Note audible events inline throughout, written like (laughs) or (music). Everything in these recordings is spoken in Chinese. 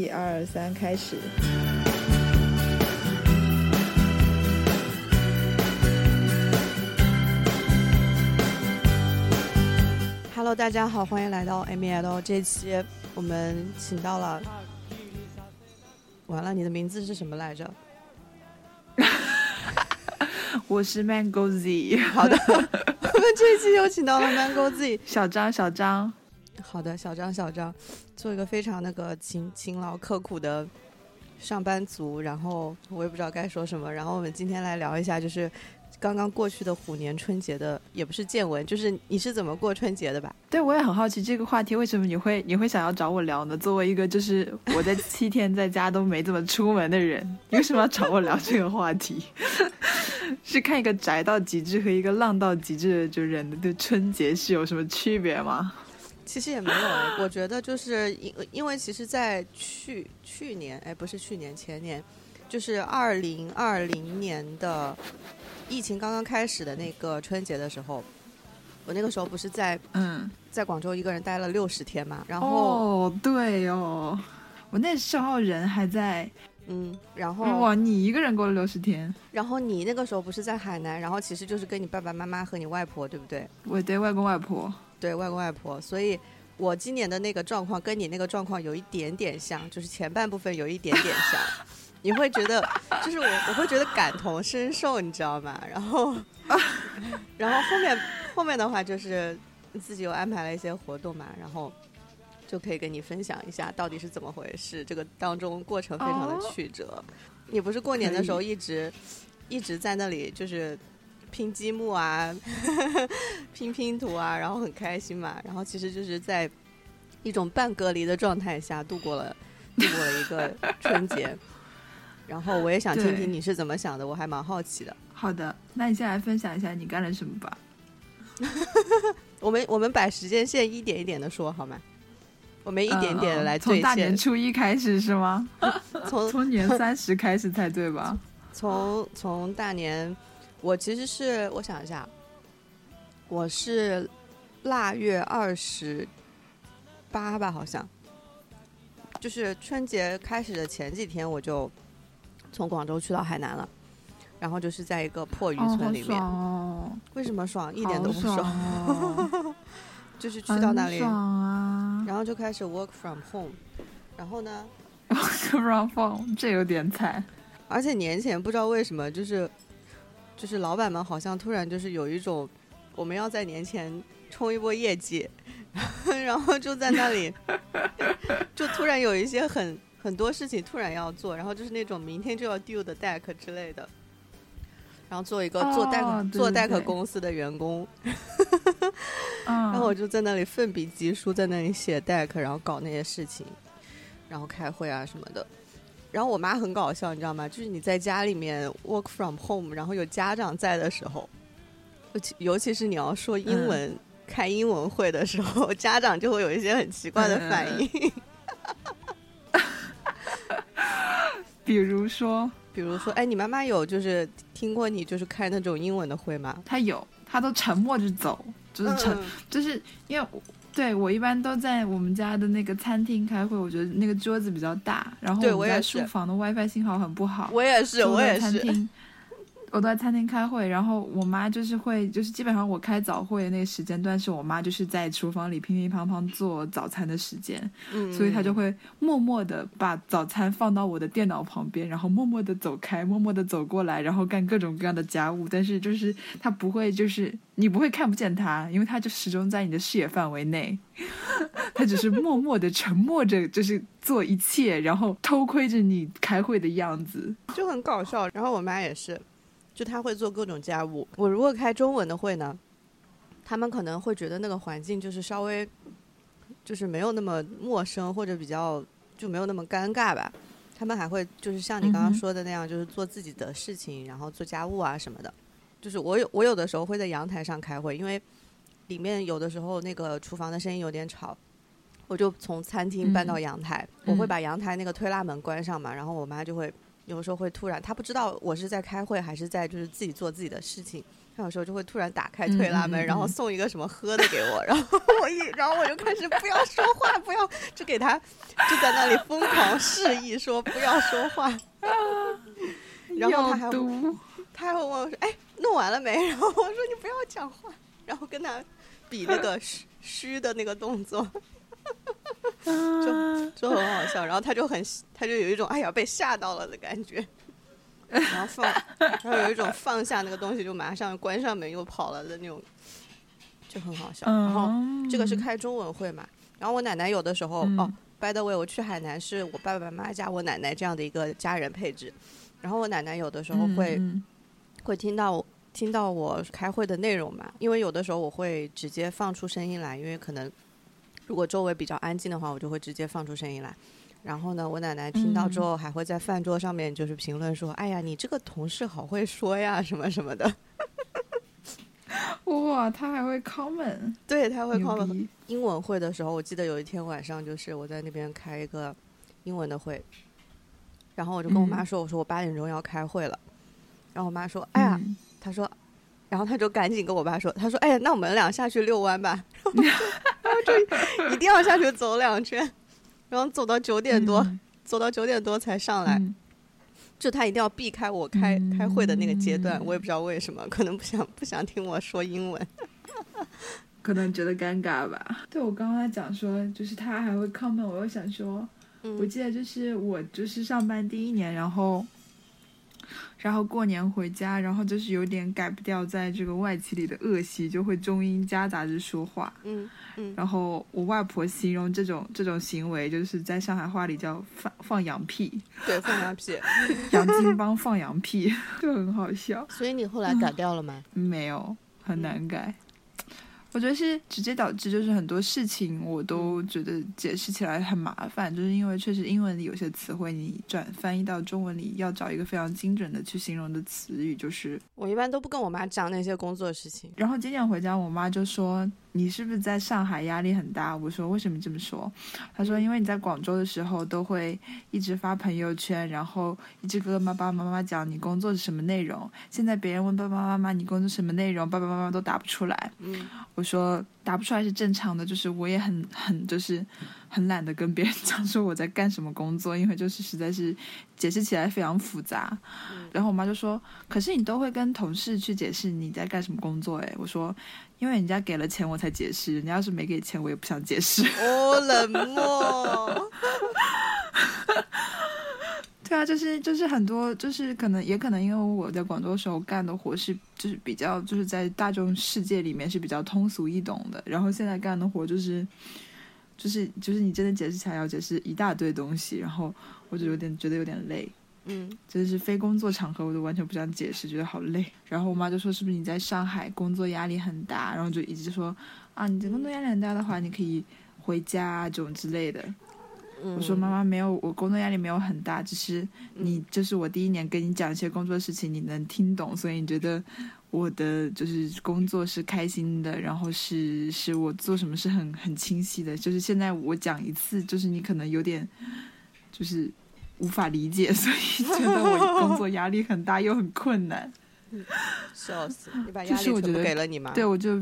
一二三，开始。Hello，大家好，欢迎来到 ML。这期我们请到了，完了，你的名字是什么来着？(laughs) 我是 Mango Z。好的，我们这期又请到了 Mango Z，小张，小张。好的，小张，小张，做一个非常那个勤勤劳刻苦的上班族，然后我也不知道该说什么。然后我们今天来聊一下，就是刚刚过去的虎年春节的，也不是见闻，就是你是怎么过春节的吧？对，我也很好奇这个话题，为什么你会你会想要找我聊呢？作为一个就是我在七天在家都没怎么出门的人，你为什么要找我聊这个话题？(laughs) 是看一个宅到极致和一个浪到极致的就人的对春节是有什么区别吗？其实也没有，我觉得就是因因为其实，在去去年，哎，不是去年，前年，就是二零二零年的疫情刚刚开始的那个春节的时候，我那个时候不是在嗯，在广州一个人待了六十天嘛，然后哦，对哦，我那时候人还在，嗯，然后哇，你一个人过了六十天，然后你那个时候不是在海南，然后其实就是跟你爸爸妈妈和你外婆，对不对？我对外公外婆。对外公外婆，所以我今年的那个状况跟你那个状况有一点点像，就是前半部分有一点点像，你会觉得，就是我我会觉得感同身受，你知道吗？然后，(laughs) 然后后面后面的话就是自己又安排了一些活动嘛，然后就可以跟你分享一下到底是怎么回事，这个当中过程非常的曲折。你不是过年的时候一直一直在那里就是。拼积木啊，(laughs) 拼拼图啊，然后很开心嘛。然后其实就是在一种半隔离的状态下度过了度过了一个春节。(laughs) 然后我也想听听你是怎么想的，我还蛮好奇的。好的，那你先来分享一下你干了什么吧。(laughs) 我们我们把时间线一点一点的说好吗？我们一点点的来从大年初一开始是吗？从从年三十开始才对吧？从从大年。我其实是我想一下，我是腊月二十八吧，好像就是春节开始的前几天，我就从广州去到海南了，然后就是在一个破渔村里面。为什么爽？一点都不爽。(laughs) 就是去到那里，然后就开始 work from home，然后呢？work from home 这有点惨。而且年前不知道为什么就是。就是老板们好像突然就是有一种，我们要在年前冲一波业绩，(laughs) 然后就在那里，(laughs) 就突然有一些很很多事情突然要做，然后就是那种明天就要 due 的 deck 之类的，然后做一个做 deck 做 deck 公司的员工，(laughs) 然后我就在那里奋笔疾书，在那里写 deck，然后搞那些事情，然后开会啊什么的。然后我妈很搞笑，你知道吗？就是你在家里面 work from home，然后有家长在的时候，尤其尤其是你要说英文、开英文会的时候，家长就会有一些很奇怪的反应。(laughs) 比如说，比如说，哎，你妈妈有就是听过你就是开那种英文的会吗？她有，她都沉默着走，就是沉，就是因为。对，我一般都在我们家的那个餐厅开会，我觉得那个桌子比较大，然后我们家书房的 WiFi 信号很不好。我也是，我也是。我都在餐厅开会，然后我妈就是会，就是基本上我开早会的那个时间段，是我妈就是在厨房里乒乒乓乓做早餐的时间，嗯，所以她就会默默的把早餐放到我的电脑旁边，然后默默的走开，默默的走过来，然后干各种各样的家务，但是就是她不会，就是你不会看不见她，因为她就始终在你的视野范围内，她只是默默的沉默着，就是做一切，然后偷窥着你开会的样子，就很搞笑。然后我妈也是。就他会做各种家务。我如果开中文的会呢，他们可能会觉得那个环境就是稍微，就是没有那么陌生或者比较就没有那么尴尬吧。他们还会就是像你刚刚说的那样，就是做自己的事情，然后做家务啊什么的。就是我有我有的时候会在阳台上开会，因为里面有的时候那个厨房的声音有点吵，我就从餐厅搬到阳台。我会把阳台那个推拉门关上嘛，然后我妈就会。有时候会突然，他不知道我是在开会还是在就是自己做自己的事情，他有时候就会突然打开推拉门，然后送一个什么喝的给我，然后我一，然后我就开始不要说话，不要，就给他就在那里疯狂示意说不要说话，(laughs) 然后他还他还会问我说，哎，弄完了没？然后我说你不要讲话，然后跟他比那个虚虚的那个动作。就就很好笑，然后他就很，他就有一种哎呀被吓到了的感觉，然后放，然后有一种放下那个东西就马上关上门又跑了的那种，就很好笑。然后这个是开中文会嘛，然后我奶奶有的时候哦，by the way，我去海南是我爸爸妈妈加我奶奶这样的一个家人配置，然后我奶奶有的时候会会听到听到我开会的内容嘛，因为有的时候我会直接放出声音来，因为可能。如果周围比较安静的话，我就会直接放出声音来。然后呢，我奶奶听到之后，还会在饭桌上面就是评论说：“哎呀，你这个同事好会说呀，什么什么的。(laughs) ”哇，他还会 comment，(laughs) 对他会 comment。英文会的时候，我记得有一天晚上，就是我在那边开一个英文的会，然后我就跟我妈说：“我说我八点钟要开会了。”然后我妈说：“哎呀，她说。”然后他就赶紧跟我爸说：“他说，哎，那我们俩下去遛弯吧。(laughs) ”然后就一定要下去走两圈，然后走到九点多，走到九点多才上来。就他一定要避开我开开会的那个阶段，我也不知道为什么，可能不想不想听我说英文，(laughs) 可能觉得尴尬吧。对我刚刚讲说，就是他还会 comment，我又想说，我记得就是我就是上班第一年，然后。然后过年回家，然后就是有点改不掉在这个外企里的恶习，就会中英夹杂着说话。嗯嗯。然后我外婆形容这种这种行为，就是在上海话里叫放放羊屁。对，放羊屁。(laughs) 杨金帮放羊屁，(laughs) 就很好笑。所以你后来改掉了吗？没有，很难改。我觉得是直接导致，就是很多事情我都觉得解释起来很麻烦，就是因为确实英文里有些词汇，你转翻译到中文里要找一个非常精准的去形容的词语，就是我一般都不跟我妈讲那些工作事情。然后今天回家，我妈就说。你是不是在上海压力很大？我说为什么这么说？他说因为你在广州的时候都会一直发朋友圈，然后一直跟爸爸妈妈讲你工作是什么内容。现在别人问爸爸妈妈你工作什么内容，爸爸妈妈都答不出来。嗯，我说答不出来是正常的，就是我也很很就是很懒得跟别人讲说我在干什么工作，因为就是实在是解释起来非常复杂。然后我妈就说，可是你都会跟同事去解释你在干什么工作？诶，我说。因为人家给了钱我才解释，人家要是没给钱我也不想解释。哦，冷漠。(laughs) 对啊，就是就是很多，就是可能也可能因为我在广州时候干的活是就是比较就是在大众世界里面是比较通俗易懂的，然后现在干的活就是就是就是你真的解释起来要解释一大堆东西，然后我就有点觉得有点累。嗯，就是非工作场合，我都完全不想解释，觉得好累。然后我妈就说：“是不是你在上海工作压力很大？”然后就一直说：“啊，你这工作压力很大的话，你可以回家这种之类的。”我说：“妈妈没有，我工作压力没有很大，只是你就是我第一年跟你讲一些工作事情，你能听懂，所以你觉得我的就是工作是开心的，然后是是我做什么是很很清晰的。就是现在我讲一次，就是你可能有点就是。”无法理解，所以 (laughs) 觉得我工作压力很大又很困难。笑死！你把压力全部给了你吗？对，我就，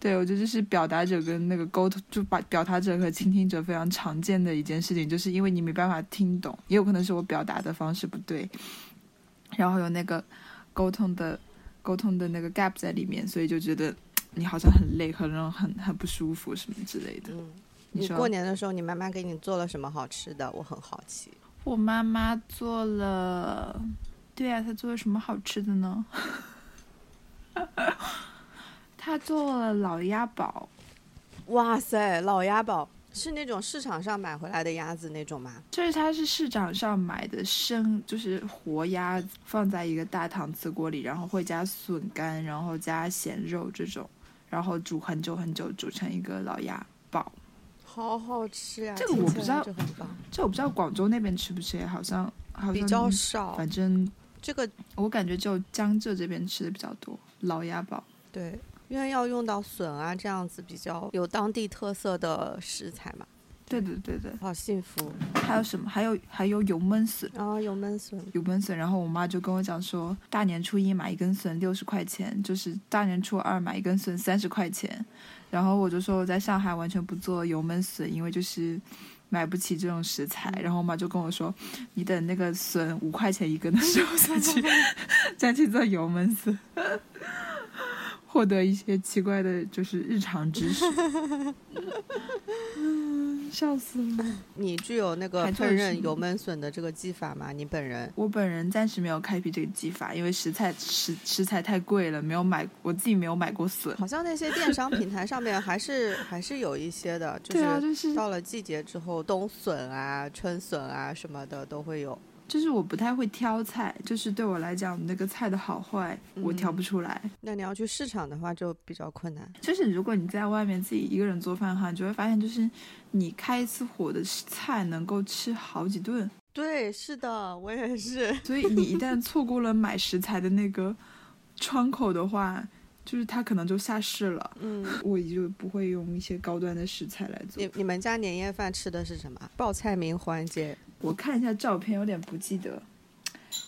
对我觉得这是表达者跟那个沟通，就把表达者和倾听者非常常见的一件事情，就是因为你没办法听懂，也有可能是我表达的方式不对，然后有那个沟通的沟通的那个 gap 在里面，所以就觉得你好像很累，可能很很不舒服什么之类的。嗯。你过年的时候，你妈妈给你做了什么好吃的？我很好奇。我妈妈做了，对呀，她做了什么好吃的呢？(laughs) 她做了老鸭煲。哇塞，老鸭煲是那种市场上买回来的鸭子那种吗？就是它是市场上买的生，就是活鸭，放在一个大搪瓷锅里，然后会加笋干，然后加咸肉这种，然后煮很久很久，煮成一个老鸭煲。好好吃呀！这个我不知道，这我不知道广州那边吃不吃，好像好像比较少。反正这个我感觉就江浙这边吃的比较多，老鸭煲。对，因为要用到笋啊，这样子比较有当地特色的食材嘛。对对对对，好幸福。还有什么？还有还有油焖笋，啊，油焖笋，油焖笋。然后我妈就跟我讲说，大年初一买一根笋六十块钱，就是大年初二买一根笋三十块钱。然后我就说我在上海完全不做油焖笋，因为就是买不起这种食材。然后我妈就跟我说，你等那个笋五块钱一根的时候再去 (laughs) 再去做油焖笋。获得一些奇怪的，就是日常知识。嗯，(laughs) 笑死了。你具有那个烹饪油焖笋的这个技法吗？你本人？我本人暂时没有开辟这个技法，因为食材食食材太贵了，没有买，我自己没有买过笋。好像那些电商平台上面还是还是有一些的，(laughs) 就是到了季节之后，冬笋啊、春笋啊什么的都会有。就是我不太会挑菜，就是对我来讲，那个菜的好坏我挑不出来。那你要去市场的话，就比较困难。就是如果你在外面自己一个人做饭的话，你就会发现，就是你开一次火的菜能够吃好几顿。对，是的，我也是。所以你一旦 (laughs) 错过了买食材的那个窗口的话，就是它可能就下市了。嗯，(laughs) 我就不会用一些高端的食材来做。你你们家年夜饭吃的是什么？报菜名环节。我看一下照片，有点不记得，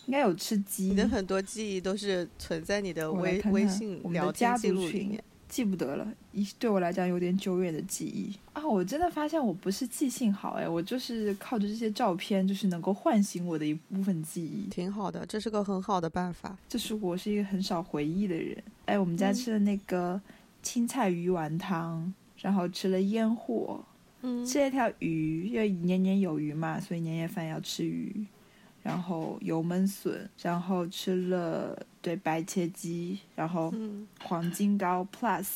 应该有吃鸡。你的很多记忆都是存在你的微微信聊天记录里面，记不得了。一对我来讲有点久远的记忆啊！我真的发现我不是记性好哎，我就是靠着这些照片，就是能够唤醒我的一部分记忆。挺好的，这是个很好的办法。就是我是一个很少回忆的人。哎，我们家吃的那个青菜鱼丸汤，然后吃了烟货。吃了一条鱼，因为年年有余嘛，所以年夜饭要吃鱼。然后油焖笋，然后吃了对白切鸡，然后黄金糕 plus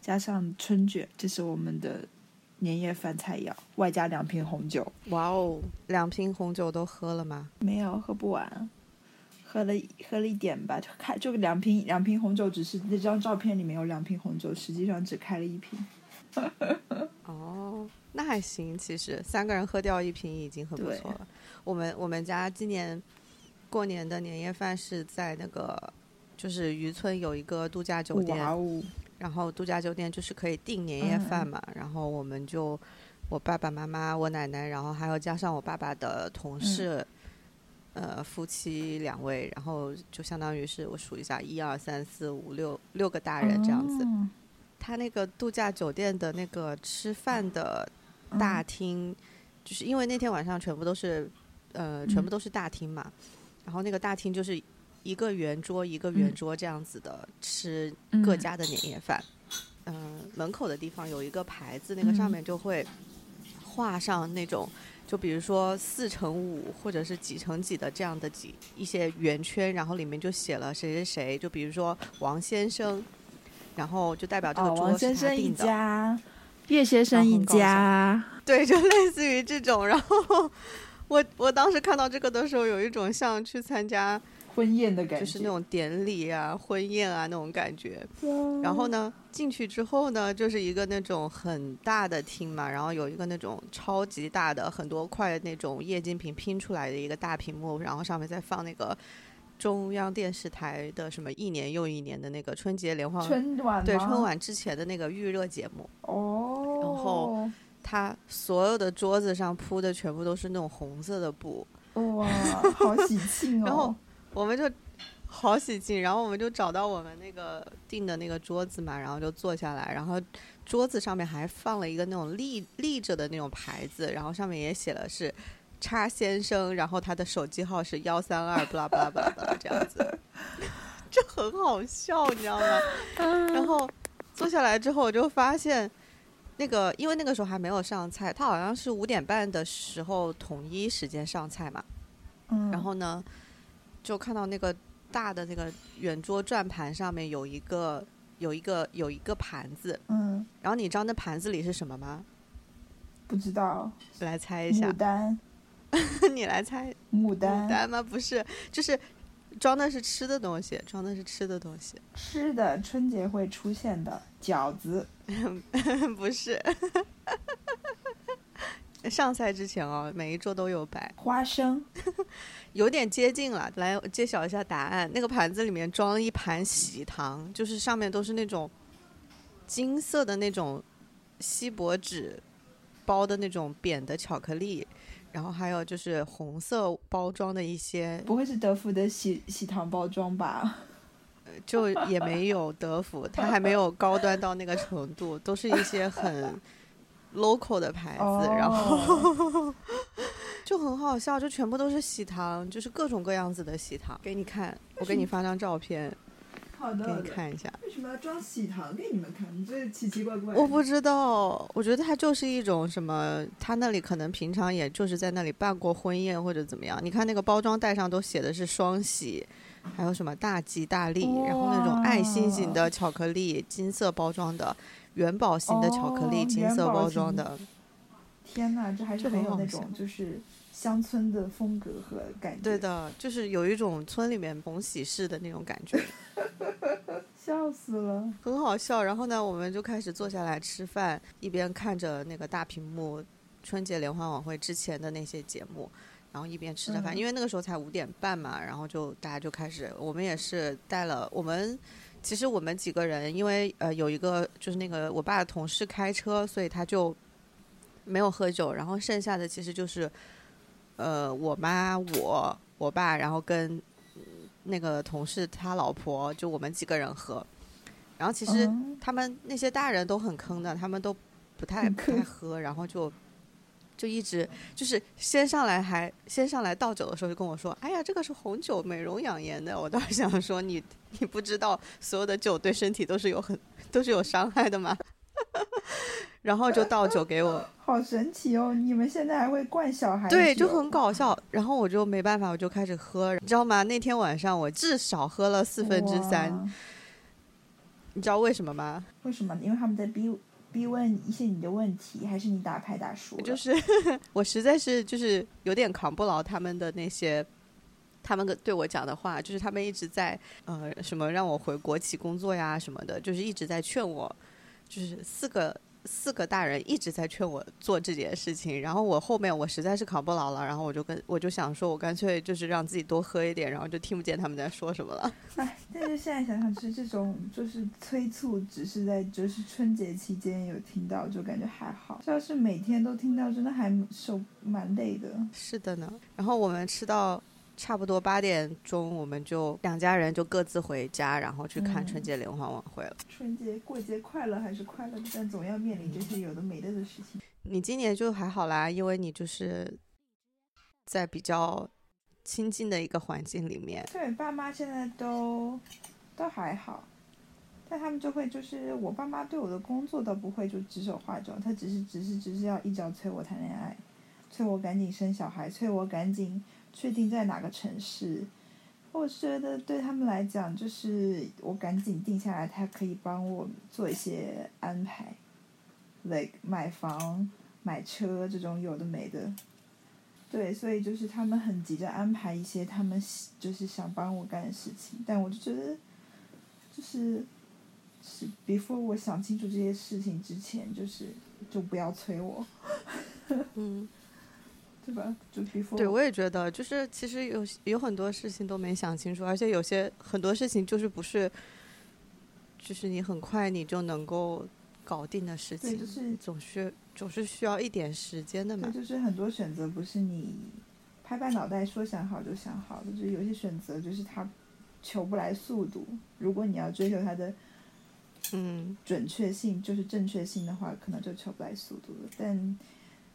加上春卷，这是我们的年夜饭菜肴，外加两瓶红酒。哇哦，两瓶红酒都喝了吗？没有，喝不完，喝了喝了一点吧。就开就两瓶两瓶红酒，只是那张照片里面有两瓶红酒，实际上只开了一瓶。(laughs) 哦，那还行，其实三个人喝掉一瓶已经很不错了。我们我们家今年过年的年夜饭是在那个就是渔村有一个度假酒店，然后度假酒店就是可以订年夜饭嘛，然后我们就我爸爸妈妈、我奶奶，然后还有加上我爸爸的同事，呃，夫妻两位，然后就相当于是我数一下，一二三四五六六个大人这样子。他那个度假酒店的那个吃饭的大厅，就是因为那天晚上全部都是，呃，全部都是大厅嘛，然后那个大厅就是一个圆桌一个圆桌这样子的吃各家的年夜饭，嗯，门口的地方有一个牌子，那个上面就会画上那种，就比如说四乘五或者是几乘几的这样的几一些圆圈，然后里面就写了谁谁谁，就比如说王先生。然后就代表这个桌是他订的，叶先生一家，(laughs) 对，就类似于这种。然后我我当时看到这个的时候，有一种像去参加婚宴的感觉，就是那种典礼啊、婚宴啊那种感觉。然后呢，进去之后呢，就是一个那种很大的厅嘛，然后有一个那种超级大的很多块那种液晶屏拼出来的一个大屏幕，然后上面再放那个。中央电视台的什么一年又一年的那个春节联欢春晚对春晚之前的那个预热节目哦，然后他所有的桌子上铺的全部都是那种红色的布哇，好喜庆哦！(laughs) 然后我们就好喜庆，然后我们就找到我们那个订的那个桌子嘛，然后就坐下来，然后桌子上面还放了一个那种立立着的那种牌子，然后上面也写了是。叉先生，然后他的手机号是幺三二，巴拉巴拉这样子，(laughs) 就很好笑，你知道吗？(laughs) 然后坐下来之后，我就发现，那个因为那个时候还没有上菜，他好像是五点半的时候统一时间上菜嘛。嗯。然后呢，就看到那个大的那个圆桌转盘上面有一个有一个有一个盘子。嗯。然后你知道那盘子里是什么吗？不知道。来猜一下。牡丹。(laughs) 你来猜，牡丹？牡丹吗？不是，就是装的是吃的东西，装的是吃的东西。吃的，春节会出现的饺子，(laughs) 不是。上菜之前哦，每一桌都有摆花生，(laughs) 有点接近了。来揭晓一下答案，那个盘子里面装了一盘喜糖，就是上面都是那种金色的那种锡箔纸。包的那种扁的巧克力，然后还有就是红色包装的一些，不会是德芙的喜喜糖包装吧？就也没有德芙，它还没有高端到那个程度，都是一些很 (laughs) local 的牌子，然后 (laughs) 就很好笑，就全部都是喜糖，就是各种各样子的喜糖，给你看，我给你发张照片。好的，给你看一下。为什么要装喜糖给你们看？你这奇奇怪怪。我不知道，我觉得它就是一种什么，他那里可能平常也就是在那里办过婚宴或者怎么样。你看那个包装袋上都写的是双喜，还有什么大吉大利，然后那种爱心型的巧克力，金色包装的，元宝型的巧克力，金色包装的。天哪，这还是很有那种就是。乡村的风格和感觉，对的，就是有一种村里面逢喜事的那种感觉，笑死了，很好笑。然后呢，我们就开始坐下来吃饭，一边看着那个大屏幕春节联欢晚会之前的那些节目，然后一边吃着饭，因为那个时候才五点半嘛，然后就大家就开始，我们也是带了我们，其实我们几个人，因为呃有一个就是那个我爸的同事开车，所以他就没有喝酒，然后剩下的其实就是。呃，我妈、我、我爸，然后跟那个同事他老婆，就我们几个人喝。然后其实他们那些大人都很坑的，他们都不太不太喝，然后就就一直就是先上来还先上来倒酒的时候就跟我说：“哎呀，这个是红酒，美容养颜的。”我倒是想说，你你不知道所有的酒对身体都是有很都是有伤害的吗？(laughs) 然后就倒酒给我，(laughs) 好神奇哦！你们现在还会灌小孩？对，就很搞笑。然后我就没办法，我就开始喝，你知道吗？那天晚上我至少喝了四分之三。你知道为什么吗？为什么？因为他们在逼逼问一些你的问题，还是你打牌打输就是 (laughs) 我实在是就是有点扛不牢他们的那些，他们对我讲的话，就是他们一直在呃什么让我回国企工作呀什么的，就是一直在劝我，就是四个。四个大人一直在劝我做这件事情，然后我后面我实在是扛不牢了，然后我就跟我就想说，我干脆就是让自己多喝一点，然后就听不见他们在说什么了。哎，但是现在想想，其实这种就是催促，只是在就是春节期间有听到，就感觉还好。要是每天都听到，真的还受蛮累的。是的呢，然后我们吃到。差不多八点钟，我们就两家人就各自回家，然后去看春节联欢晚会了。春节过节快乐还是快乐，但总要面临这些有的没的的事情。你今年就还好啦，因为你就是在比较亲近的一个环境里面。对，爸妈现在都都还好，但他们就会就是我爸妈对我的工作倒不会就指手画脚，他只是只是只是要一脚催我谈恋爱，催我赶紧生小孩，催我赶紧。确定在哪个城市？我觉得对他们来讲，就是我赶紧定下来，他可以帮我做一些安排，like 买房、买车这种有的没的。对，所以就是他们很急着安排一些他们就是想帮我干的事情，但我就觉得，就是是 before 我想清楚这些事情之前，就是就不要催我。(laughs) 嗯。对吧？就对，我也觉得，就是其实有有很多事情都没想清楚，而且有些很多事情就是不是，就是你很快你就能够搞定的事情，就是总是总是需要一点时间的嘛。就是很多选择不是你拍拍脑袋说想好就想好的，就是有些选择就是它求不来速度。如果你要追求它的嗯准确性，就是正确性的话，可能就求不来速度了。但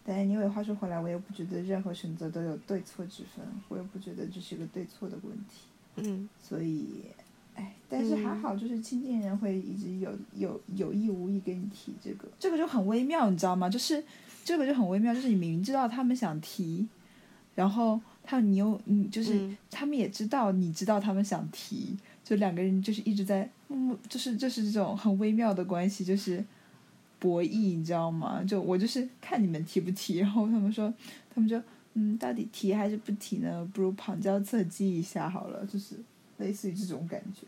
但因为话说回来，我也不觉得任何选择都有对错之分，我也不觉得这是个对错的问题。嗯，所以，哎，但是还好，就是亲近人会一直有有有意无意跟你提这个，这个就很微妙，你知道吗？就是这个就很微妙，就是你明明知道他们想提，然后他你又你就是他们也知道你知道他们想提，就两个人就是一直在嗯，就是就是这种很微妙的关系，就是。博弈，你知道吗？就我就是看你们提不提，然后他们说，他们就嗯，到底提还是不提呢？不如旁敲侧击一下好了，就是类似于这种感觉，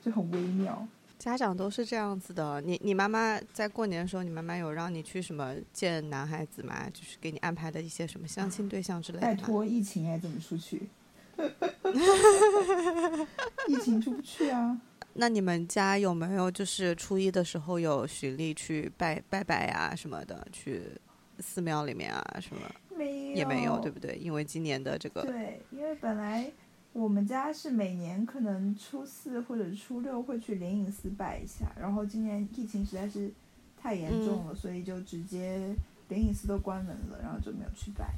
就很微妙。家长都是这样子的。你你妈妈在过年的时候，你妈妈有让你去什么见男孩子吗？就是给你安排的一些什么相亲对象之类的。拜托，疫情哎，怎么出去？(laughs) 疫情出不去啊。那你们家有没有就是初一的时候有循例去拜拜拜呀什么的去寺庙里面啊什么？没有，也没有，对不对？因为今年的这个，对，因为本来我们家是每年可能初四或者初六会去灵隐寺拜一下，然后今年疫情实在是太严重了，所以就直接灵隐寺都关门了，然后就没有去拜。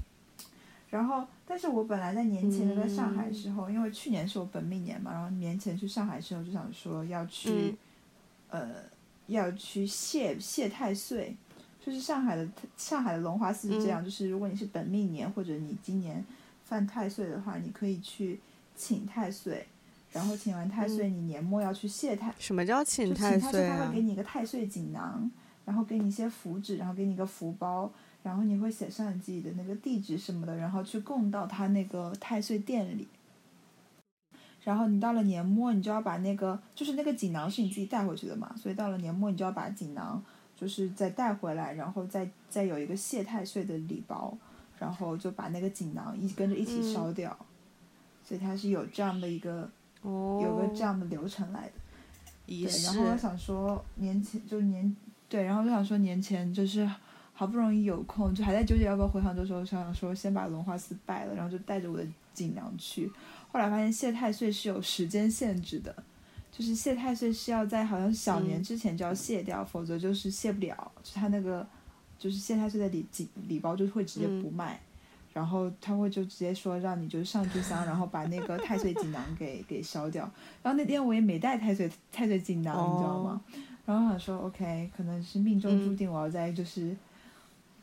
然后，但是我本来在年前在上海的时候，因为去年是我本命年嘛，然后年前去上海的时候就想说要去，呃，要去谢谢太岁。就是上海的上海的龙华寺是这样，就是如果你是本命年或者你今年犯太岁的话，你可以去请太岁，然后请完太岁，你年末要去谢太。什么叫请太岁啊？他会给你一个太岁锦囊，然后给你一些符纸，然后给你一个福包，然后你会写上你自己的那个地址什么的，然后去供到他那个太岁殿里。然后你到了年末，你就要把那个就是那个锦囊是你自己带回去的嘛，所以到了年末，你就要把锦囊。就是再带回来，然后再再有一个谢太岁的礼包，然后就把那个锦囊一跟着一起烧掉，所以它是有这样的一个，有个这样的流程来的。仪式。然后我想说年前就年对，然后就想说年前就是好不容易有空，就还在纠结要不要回杭州的时候，想想说先把龙华寺拜了，然后就带着我的锦囊去。后来发现谢太岁是有时间限制的。就是谢太岁是要在好像小年之前就要谢掉，否则就是谢不了。就他那个，就是谢太岁的礼礼礼包就会直接不卖，然后他会就直接说让你就是上炷香，然后把那个太岁锦囊给给烧掉。然后那天我也没带太岁太岁锦囊，你知道吗？然后想说 OK，可能是命中注定我要在就是。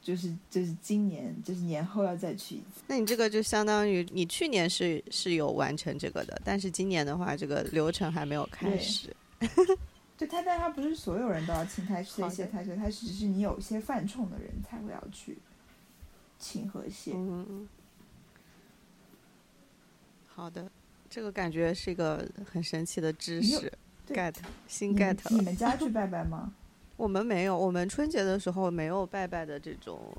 就是就是今年就是年后要再去一次，那你这个就相当于你去年是是有完成这个的，但是今年的话，这个流程还没有开始。(laughs) 对，他但他不是所有人都要请太岁谢太岁，他只是你有些犯冲的人才会要去请和谢。嗯，好的，这个感觉是一个很神奇的知识，get 新 get 了。你们家去拜拜吗？我们没有，我们春节的时候没有拜拜的这种，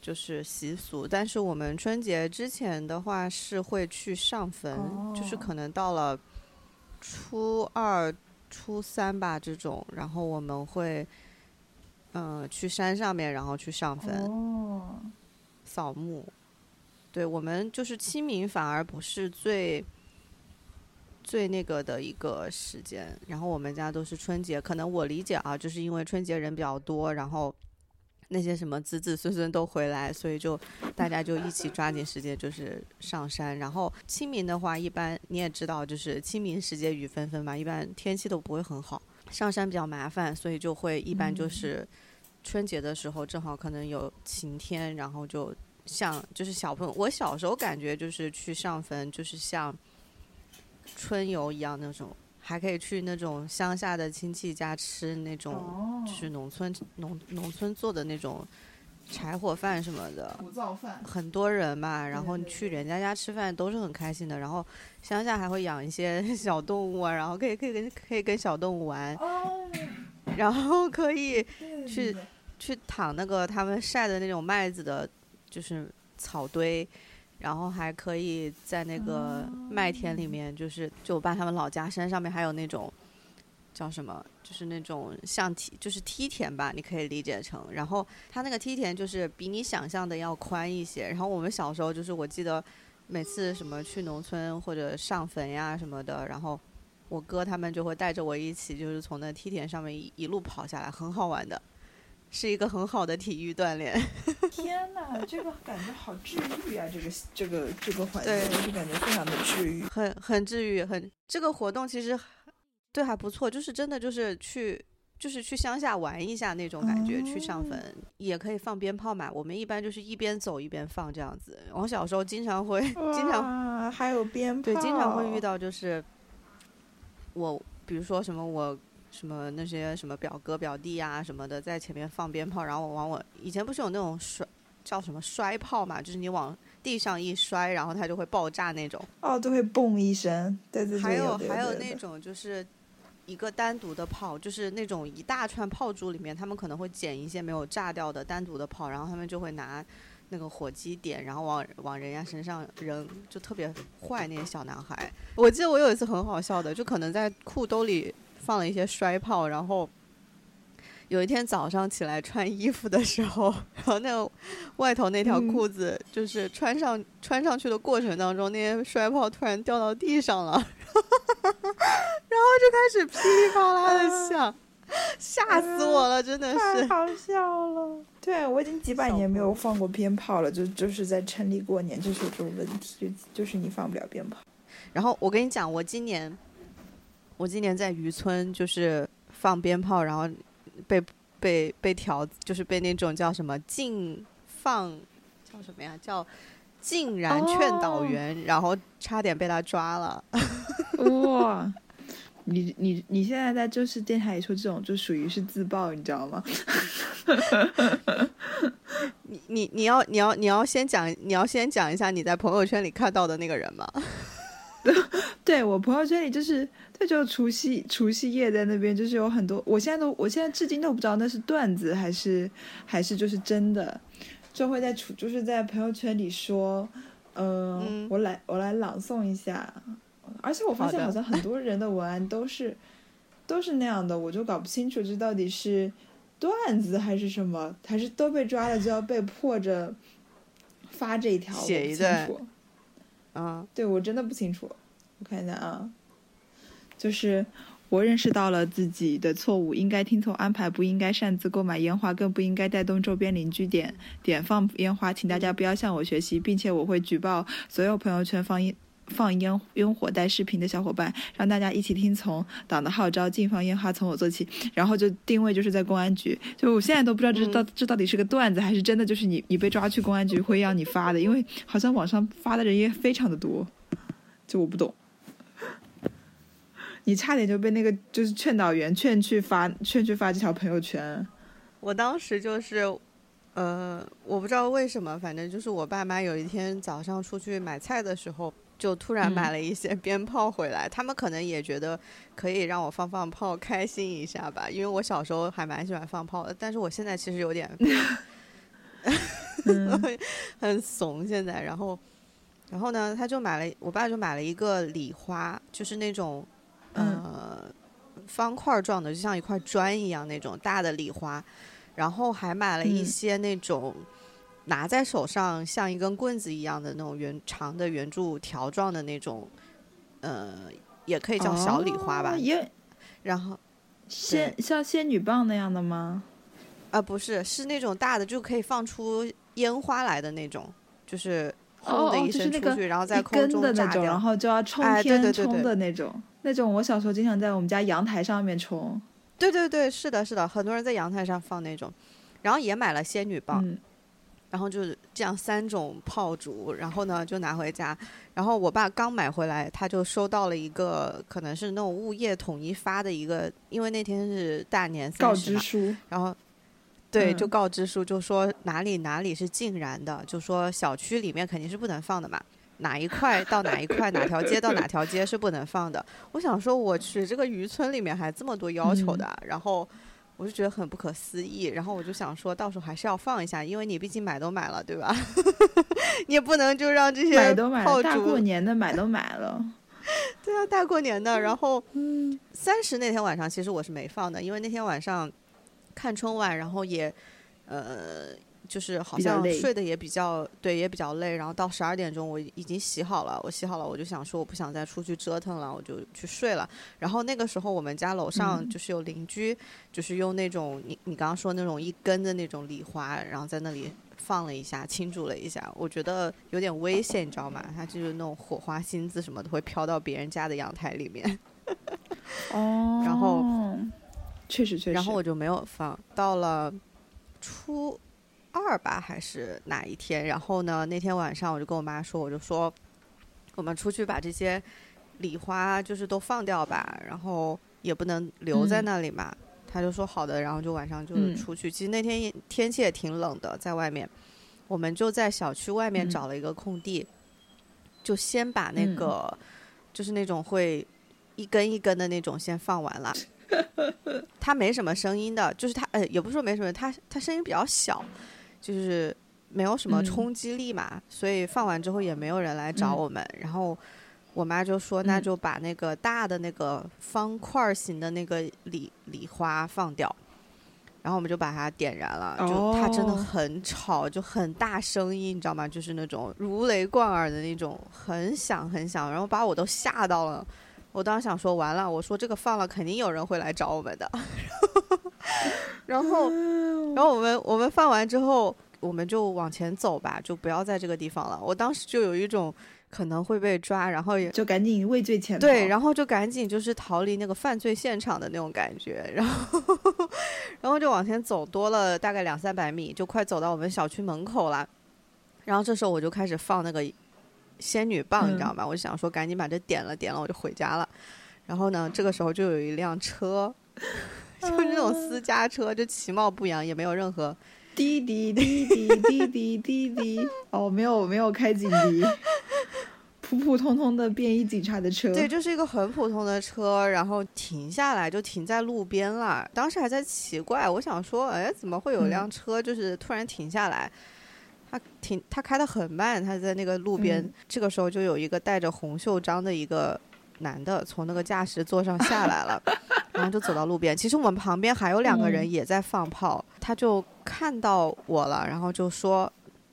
就是习俗。但是我们春节之前的话是会去上坟，就是可能到了初二、初三吧这种，然后我们会，嗯，去山上面，然后去上坟，扫墓。对我们就是清明反而不是最。最那个的一个时间，然后我们家都是春节，可能我理解啊，就是因为春节人比较多，然后那些什么子子孙孙都回来，所以就大家就一起抓紧时间就是上山。然后清明的话，一般你也知道，就是清明时节雨纷纷嘛，一般天气都不会很好，上山比较麻烦，所以就会一般就是春节的时候正好可能有晴天，然后就像就是小朋友，我小时候感觉就是去上坟，就是像。春游一样那种，还可以去那种乡下的亲戚家吃那种，就是农村农农村做的那种柴火饭什么的。土灶饭。很多人嘛，然后你去人家家吃饭都是很开心的。然后乡下还会养一些 (laughs) 小动物啊，然后可以可以跟可以跟小动物玩。然后可以去去躺那个他们晒的那种麦子的，就是草堆。然后还可以在那个麦田里面，就是就我爸他们老家山上面还有那种叫什么，就是那种像梯，就是梯田吧，你可以理解成。然后它那个梯田就是比你想象的要宽一些。然后我们小时候就是我记得每次什么去农村或者上坟呀什么的，然后我哥他们就会带着我一起，就是从那梯田上面一一路跑下来，很好玩的。是一个很好的体育锻炼。(laughs) (laughs) 天哪，这个感觉好治愈啊！这个这个这个环境，就感觉非常的治愈，很很治愈，很这个活动其实对还不错，就是真的就是去就是去乡下玩一下那种感觉，去上坟也可以放鞭炮嘛。我们一般就是一边走一边放这样子。我小时候经常会经常还有鞭炮，对，经常会遇到就是我比如说什么我。什么那些什么表哥表弟啊什么的在前面放鞭炮，然后我往我以前不是有那种摔叫什么摔炮嘛，就是你往地上一摔，然后它就会爆炸那种。哦，都会嘣一声。对对对。还有还有那种就是一个单独的炮，就是那种一大串炮竹里面，他们可能会捡一些没有炸掉的单独的炮，然后他们就会拿那个火机点，然后往往人家身上扔，就特别坏那些小男孩。我记得我有一次很好笑的，就可能在裤兜里。放了一些摔炮，然后有一天早上起来穿衣服的时候，然后那个外头那条裤子就是穿上穿上去的过程当中，那些摔炮突然掉到地上了，(laughs) 然后就开始噼里啪啦的响，吓死我了，真的是太好笑了。对我已经几百年没有放过鞭炮了，就就是在城里过年就是有这种问题，就就是你放不了鞭炮。然后我跟你讲，我今年我今年在渔村就是放鞭炮，然后。被被被调，就是被那种叫什么禁放，叫什么呀？叫竟然劝导员，然后差点被他抓了。(laughs) 哇！你你你现在在就是电台里说这种，就属于是自爆，你知道吗？(laughs) 你你你要你要你要先讲，你要先讲一下你在朋友圈里看到的那个人吗？(laughs) 对我朋友圈里就是。就除夕除夕夜在那边，就是有很多，我现在都我现在至今都不知道那是段子还是还是就是真的，就会在除就是在朋友圈里说，嗯，我来我来朗诵一下，而且我发现好像很。(laughs) 多人的文案都是都是那样的，我就搞不清楚这到底是段子还是什么，还是都被抓了就要被迫着发这一条，写一段，啊，对我真的不清楚，我看一下啊。就是我认识到了自己的错误，应该听从安排，不应该擅自购买烟花，更不应该带动周边邻居点点放烟花。请大家不要向我学习，并且我会举报所有朋友圈放烟放烟烟火带视频的小伙伴，让大家一起听从党的号召，禁放烟花，从我做起。然后就定位就是在公安局，就我现在都不知道这到这到底是个段子还是真的，就是你你被抓去公安局会让你发的，因为好像网上发的人也非常的多，就我不懂。你差点就被那个就是劝导员劝去发劝去发这条朋友圈，我当时就是，呃，我不知道为什么，反正就是我爸妈有一天早上出去买菜的时候，就突然买了一些 (laughs) 鞭炮回来，他们可能也觉得可以让我放放炮开心一下吧，因为我小时候还蛮喜欢放炮的，但是我现在其实有点 (laughs) (laughs) 很怂现在，然后，然后呢，他就买了，我爸就买了一个礼花，就是那种。呃，方块状的，就像一块砖一样那种大的礼花，然后还买了一些那种拿在手上像一根棍子一样的那种圆长的圆柱条状的那种，呃，也可以叫小礼花吧。也，然后仙像仙女棒那样的吗？啊，不是，是那种大的，就可以放出烟花来的那种，就是轰的一声出去，然后在空中炸掉，然后就要冲天冲的那种。那种我小时候经常在我们家阳台上面冲，对对对，是的，是的，很多人在阳台上放那种，然后也买了仙女棒，然后就是这样三种炮竹，然后呢就拿回家，然后我爸刚买回来，他就收到了一个可能是那种物业统一发的一个，因为那天是大年告知书，然后对，就告知书就说哪里哪里是禁燃的，就说小区里面肯定是不能放的嘛。哪一块到哪一块，哪条街到哪条街是不能放的。我想说，我去这个渔村里面还这么多要求的，然后我就觉得很不可思议。然后我就想说，到时候还是要放一下，因为你毕竟买都买了，对吧？(laughs) 你也不能就让这些买都买了，大过年的买都买了，(laughs) 对啊，大过年的。然后 (laughs) 三十那天晚上，其实我是没放的，因为那天晚上看春晚，然后也呃。就是好像睡得也比较对，也比较累。然后到十二点钟，我已经洗好了，我洗好了，我就想说我不想再出去折腾了，我就去睡了。然后那个时候，我们家楼上就是有邻居，就是用那种你你刚刚说那种一根的那种礼花，然后在那里放了一下，庆祝了一下。我觉得有点危险，你知道吗？它就是那种火花星子什么的会飘到别人家的阳台里面。(laughs) 哦，然后确实确实，然后我就没有放到了初。二吧还是哪一天？然后呢？那天晚上我就跟我妈说，我就说，我们出去把这些礼花就是都放掉吧，然后也不能留在那里嘛。他就说好的，然后就晚上就出去。其实那天天气也挺冷的，在外面，我们就在小区外面找了一个空地，就先把那个就是那种会一根一根的那种先放完了。(laughs) 它没什么声音的，就是它呃，也不是说没什么，它它声音比较小。就是没有什么冲击力嘛，所以放完之后也没有人来找我们。然后我妈就说：“那就把那个大的那个方块型的那个礼礼花放掉。”然后我们就把它点燃了，就它真的很吵，就很大声音，你知道吗？就是那种如雷贯耳的那种，很响很响，然后把我都吓到了。我当时想说，完了，我说这个放了，肯定有人会来找我们的。(laughs) 然后，然后我们我们放完之后，我们就往前走吧，就不要在这个地方了。我当时就有一种。可能会被抓，然后也就赶紧畏罪潜逃。对，然后就赶紧就是逃离那个犯罪现场的那种感觉，然后，(laughs) 然后就往前走多了大概两三百米，就快走到我们小区门口了。然后这时候我就开始放那个仙女棒，你知道吗？我就想说赶紧把这点了，点了我就回家了。然后呢，这个时候就有一辆车，(laughs) 就是那种私家车，就其貌不扬，也没有任何 (laughs) 滴滴滴滴滴滴滴滴。哦，没有没有开警笛。普普通通的便衣警察的车，对，就是一个很普通的车，然后停下来就停在路边了。当时还在奇怪，我想说，哎，怎么会有辆车就是突然停下来？他停，他开的很慢，他在那个路边。这个时候就有一个戴着红袖章的一个男的从那个驾驶座上下来了，(laughs) 然后就走到路边。其实我们旁边还有两个人也在放炮，他就看到我了，然后就说，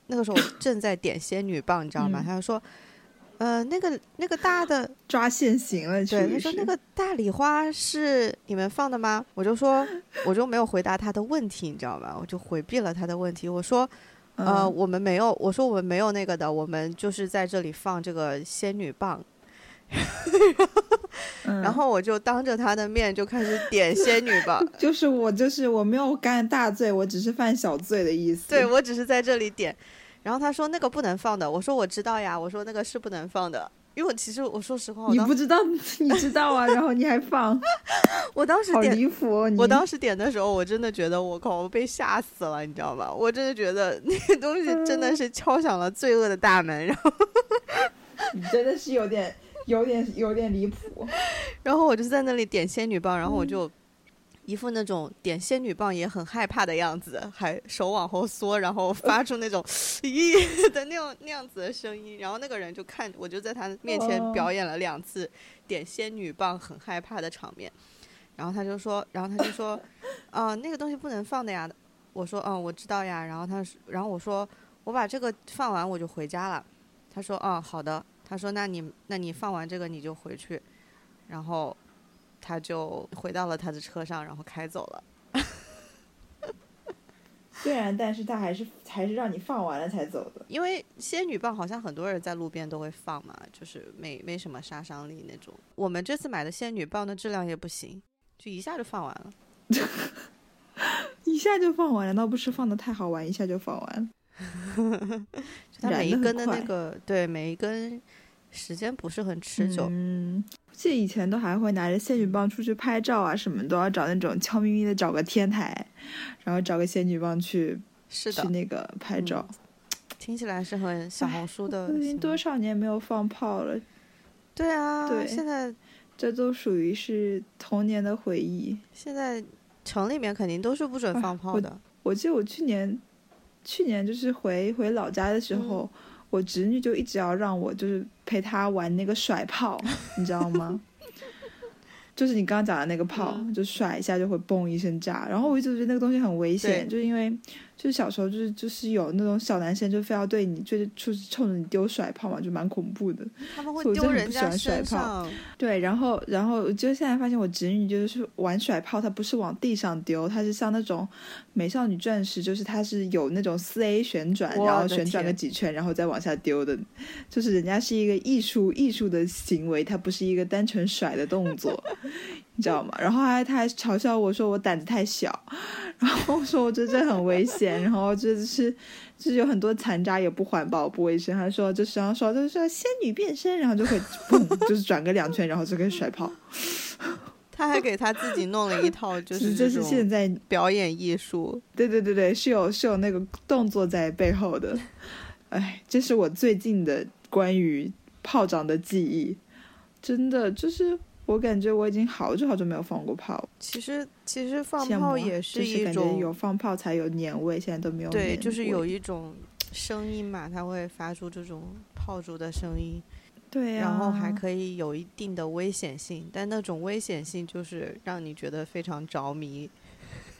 那个时候 (laughs) 正在点仙女棒，你知道吗？他就说。呃，那个那个大的 (laughs) 抓现行了，对，他说那个大礼花是你们放的吗？我就说，我就没有回答他的问题，你知道吧？我就回避了他的问题。我说，呃，我们没有，我说我们没有那个的，我们就是在这里放这个仙女棒。(laughs) 然后我就当着他的面就开始点仙女棒，(laughs) 就是我就是我没有干大罪，我只是犯小罪的意思。对我只是在这里点。然后他说那个不能放的，我说我知道呀，我说那个是不能放的，因为我其实我说实话，你不知道，你知道啊，然后你还放，(laughs) 我当时点离谱，我当时点的时候，我真的觉得我靠，我被吓死了，你知道吧？我真的觉得那个东西真的是敲响了罪恶的大门，然后 (laughs) 你真的是有点有点有点离谱，(laughs) 然后我就在那里点仙女棒，然后我就。一副那种点仙女棒也很害怕的样子，还手往后缩，然后发出那种咦的那种那样子的声音。然后那个人就看，我就在他面前表演了两次点仙女棒很害怕的场面。然后他就说，然后他就说，啊，那个东西不能放的呀。我说，嗯，我知道呀。然后他，然后我说，我把这个放完我就回家了。他说，嗯，好的。他说，那你那你放完这个你就回去。然后。他就回到了他的车上，然后开走了。(laughs) 虽然，但是他还是还是让你放完了才走的。因为仙女棒好像很多人在路边都会放嘛，就是没没什么杀伤力那种。我们这次买的仙女棒的质量也不行，就一下就放完了。(laughs) 一下就放完了，那不是放的太好玩，一下就放完了。(laughs) 它每一根的那个，对每一根。时间不是很持久。嗯，记得以前都还会拿着仙女棒出去拍照啊，什么都要找那种悄咪咪的找个天台，然后找个仙女棒去是去那个拍照。听起来是很小红书的。已经多少年没有放炮了？对啊，对，现在这都属于是童年的回忆。现在城里面肯定都是不准放炮的。我记得我去年去年就是回回老家的时候。我侄女就一直要让我就是陪她玩那个甩炮，你知道吗？就是你刚刚讲的那个炮，就甩一下就会嘣一声炸。然后我一直觉得那个东西很危险，就是因为。就是小时候就是就是有那种小男生就非要对你就是出冲着你丢甩炮嘛，就蛮恐怖的。他们会丢人家甩炮。对，然后然后就现在发现我侄女就是玩甩炮，她不是往地上丢，她是像那种美少女战士，就是它是有那种四 A 旋转，然后旋转个几圈，然后再往下丢的。就是人家是一个艺术艺术的行为，它不是一个单纯甩的动作。你知道吗？然后还他还嘲笑我说我胆子太小，然后说我觉得这很危险，然后就是就是有很多残渣也不环保不卫生。他说就是然后说就是说仙女变身，然后就会嘣，就是转个两圈，然后就可以甩炮。他还给他自己弄了一套，(laughs) 就是这是现在表演艺术。对对对对，是有是有那个动作在背后的。哎，这是我最近的关于炮仗的记忆，真的就是。我感觉我已经好久好久没有放过炮。其实，其实放炮也是一种有放炮才有年味，现在都没有。对，就是有一种声音嘛，它会发出这种炮竹的声音。对呀。然后还可以有一定的危险性，但那种危险性就是让你觉得非常着迷。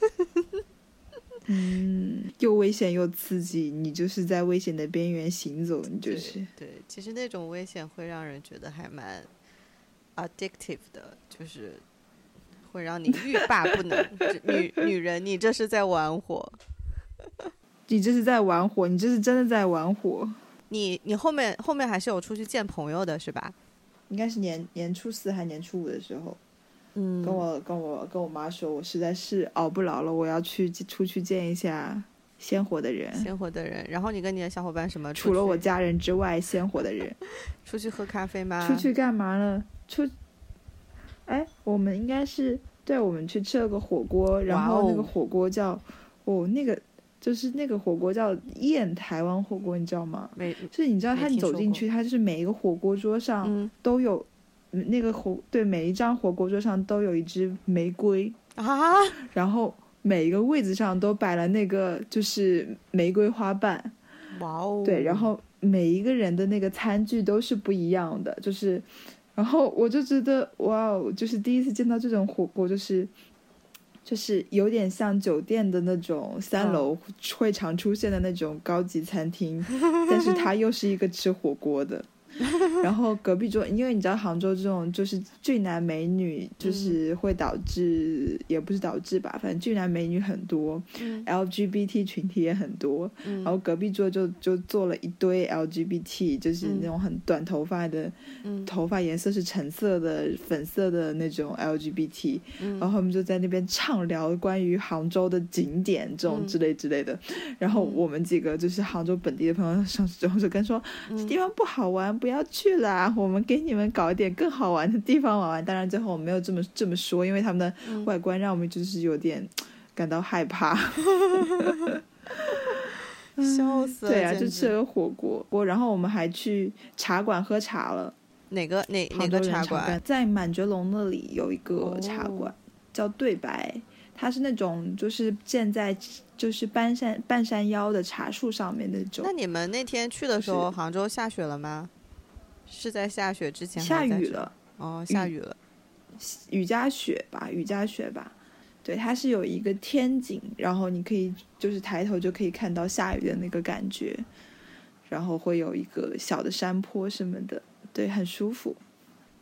(laughs) 嗯，又危险又刺激，你就是在危险的边缘行走，你就是对。其实那种危险会让人觉得还蛮 addictive 的，就是会让你欲罢不能。女女人，你这是在玩火，你这是在玩火，你这是真的在玩火。你你后面后面还是有出去见朋友的是吧？应该是年年初四还年初五的时候。嗯，跟我跟我跟我妈说，我实在是熬不牢了，我要去出去见一下鲜活的人。鲜活的人，然后你跟你的小伙伴什么？除了我家人之外，鲜活的人。(laughs) 出去喝咖啡吗？出去干嘛了？出，哎，我们应该是对，我们去吃了个火锅，然后那个火锅叫哦，那个就是那个火锅叫燕台湾火锅，你知道吗？没，就是你知道，他走进去，他就是每一个火锅桌上都有。那个火对每一张火锅桌上都有一支玫瑰啊，然后每一个位子上都摆了那个就是玫瑰花瓣，哇哦，对，然后每一个人的那个餐具都是不一样的，就是，然后我就觉得哇哦，就是第一次见到这种火锅，就是就是有点像酒店的那种三楼会常出现的那种高级餐厅，但是它又是一个吃火锅的。然后隔壁桌，因为你知道杭州这种就是俊男美女，就是会导致也不是导致吧，反正俊男美女很多，LGBT 群体也很多。然后隔壁桌就就坐了一堆 LGBT，就是那种很短头发的，头发颜色是橙色的、粉色的那种 LGBT。然后他们就在那边畅聊关于杭州的景点这种之类之类的。然后我们几个就是杭州本地的朋友上去之后就跟说，这地方不好玩。不要去了，我们给你们搞一点更好玩的地方玩玩。当然最后我没有这么这么说，因为他们的外观让我们就是有点感到害怕。(laughs) 笑死了！对啊，就吃了个火锅，锅，然后我们还去茶馆喝茶了。哪个哪哪个茶馆？在满觉龙那里有一个茶馆，叫对白。它是那种就是建在就是半山半山腰的茶树上面那种。那你们那天去的时候，杭州下雪了吗？是在下雪之前下雨了哦，下雨了，雨夹雪吧，雨夹雪吧。对，它是有一个天井，然后你可以就是抬头就可以看到下雨的那个感觉，然后会有一个小的山坡什么的，对，很舒服。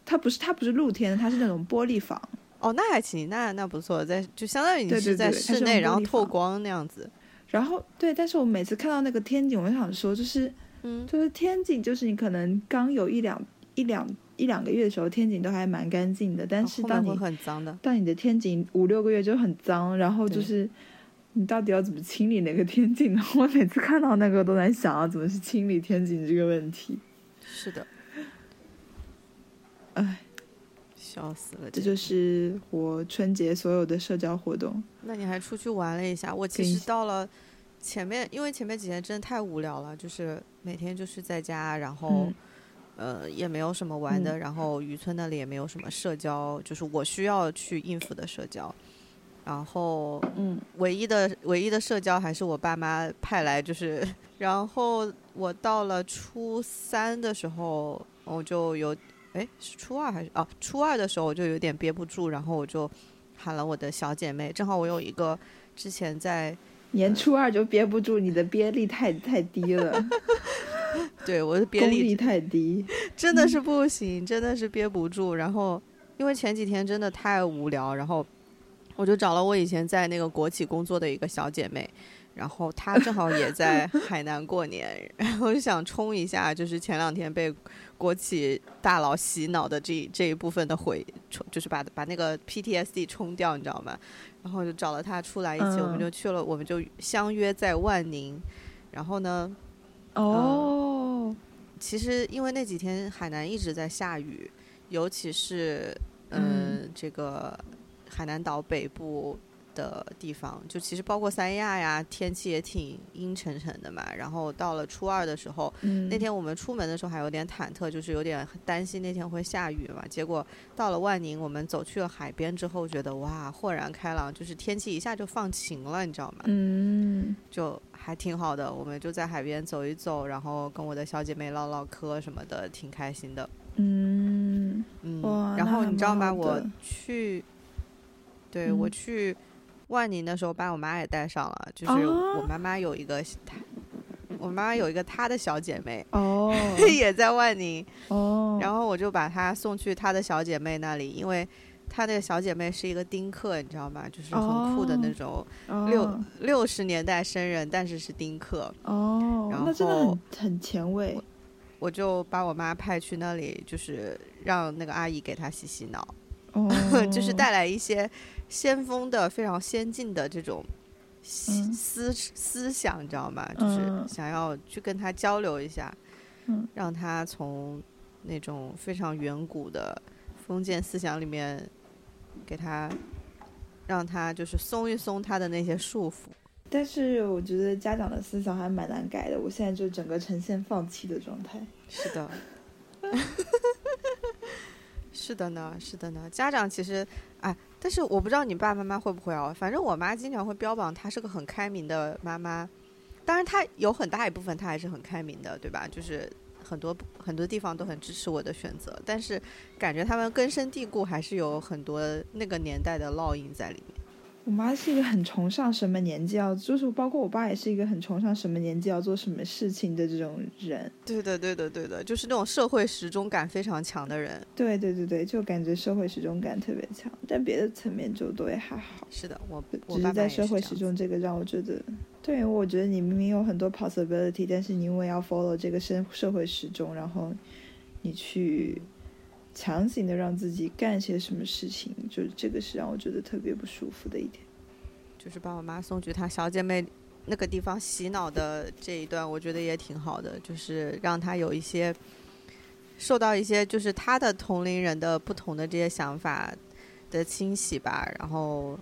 它不是它不是露天的，它是那种玻璃房。哦，那还行，那那不错，在就相当于你是在室内，然后透光那样子。然后对，但是我每次看到那个天井，我就想说，就是。嗯，就是天井，就是你可能刚有一两一两一两个月的时候，天井都还蛮干净的。但是当你很脏的，当你的天井五六个月就很脏，然后就是你到底要怎么清理那个天井呢？我每次看到那个都在想啊，怎么去清理天井这个问题？是的，哎，笑死了！这就是我春节所有的社交活动。那你还出去玩了一下？我其实到了。前面因为前面几天真的太无聊了，就是每天就是在家，然后，呃，也没有什么玩的，然后渔村那里也没有什么社交，就是我需要去应付的社交，然后，嗯，唯一的唯一的社交还是我爸妈派来，就是，(laughs) 然后我到了初三的时候，我就有，哎，是初二还是哦，初二的时候我就有点憋不住，然后我就喊了我的小姐妹，正好我有一个之前在。年初二就憋不住，你的憋力太太低了。(laughs) 对，我的憋力太低，(laughs) 真的是不行，真的是憋不住。然后，因为前几天真的太无聊，然后我就找了我以前在那个国企工作的一个小姐妹，然后她正好也在海南过年，然后就想冲一下，就是前两天被国企大佬洗脑的这这一部分的回，冲就是把把那个 PTSD 冲掉，你知道吗？然后就找了他出来一起，我们就去了，我们就相约在万宁。然后呢，哦，其实因为那几天海南一直在下雨，尤其是嗯，这个海南岛北部。的地方就其实包括三亚呀，天气也挺阴沉沉的嘛。然后到了初二的时候，那天我们出门的时候还有点忐忑，就是有点担心那天会下雨嘛。结果到了万宁，我们走去了海边之后，觉得哇，豁然开朗，就是天气一下就放晴了，你知道吗？嗯，就还挺好的。我们就在海边走一走，然后跟我的小姐妹唠唠嗑什么的，挺开心的。嗯嗯，然后你知道吗？我去，对我去。万宁的时候把我妈也带上了，就是我妈妈有一个她，我妈妈有一个她的小姐妹哦，(laughs) 也在万宁哦，然后我就把她送去她的小姐妹那里，因为她那个小姐妹是一个丁克，你知道吗？就是很酷的那种六六十年代生人，但是是丁克哦，然后很很前卫。我就把我妈派去那里，就是让那个阿姨给她洗洗脑，(laughs) 就是带来一些先锋的、非常先进的这种思思想，你知道吗？就是想要去跟他交流一下，让他从那种非常远古的封建思想里面，给他让他就是松一松他的那些束缚。但是我觉得家长的思想还蛮难改的，我现在就整个呈现放弃的状态。是的，(laughs) 是的呢，是的呢。家长其实，哎，但是我不知道你爸爸妈妈会不会哦。反正我妈经常会标榜她是个很开明的妈妈，当然她有很大一部分她还是很开明的，对吧？就是很多很多地方都很支持我的选择，但是感觉他们根深蒂固，还是有很多那个年代的烙印在里面。我妈是一个很崇尚什么年纪要，就是包括我爸也是一个很崇尚什么年纪要做什么事情的这种人。对的，对的，对的，就是那种社会时钟感非常强的人。对，对，对，对，就感觉社会时钟感特别强，但别的层面就都也还好。是的，我只是在社会时钟这个让我觉得，对我觉得你明明有很多 possibility，但是你因为要 follow 这个社社会时钟，然后你去强行的让自己干些什么事情，就是这个是让我觉得特别不舒服的一点。就是把我妈送去她小姐妹那个地方洗脑的这一段，我觉得也挺好的，就是让她有一些受到一些就是她的同龄人的不同的这些想法的清洗吧，然后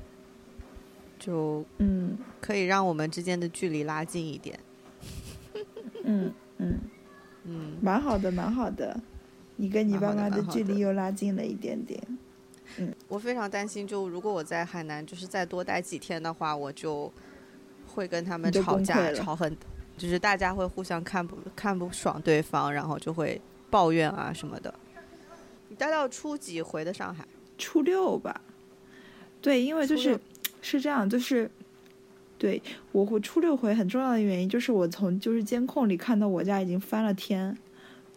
就嗯，可以让我们之间的距离拉近一点。嗯嗯。嗯，蛮好的，蛮好的，你跟你爸妈的距离又拉近了一点点。嗯，我非常担心，就如果我在海南就是再多待几天的话，我就会跟他们吵架，吵很，就是大家会互相看不看不爽对方，然后就会抱怨啊什么的。你待到初几回的上海？初六吧。对，因为就是是这样，就是对我我初六回很重要的原因就是我从就是监控里看到我家已经翻了天，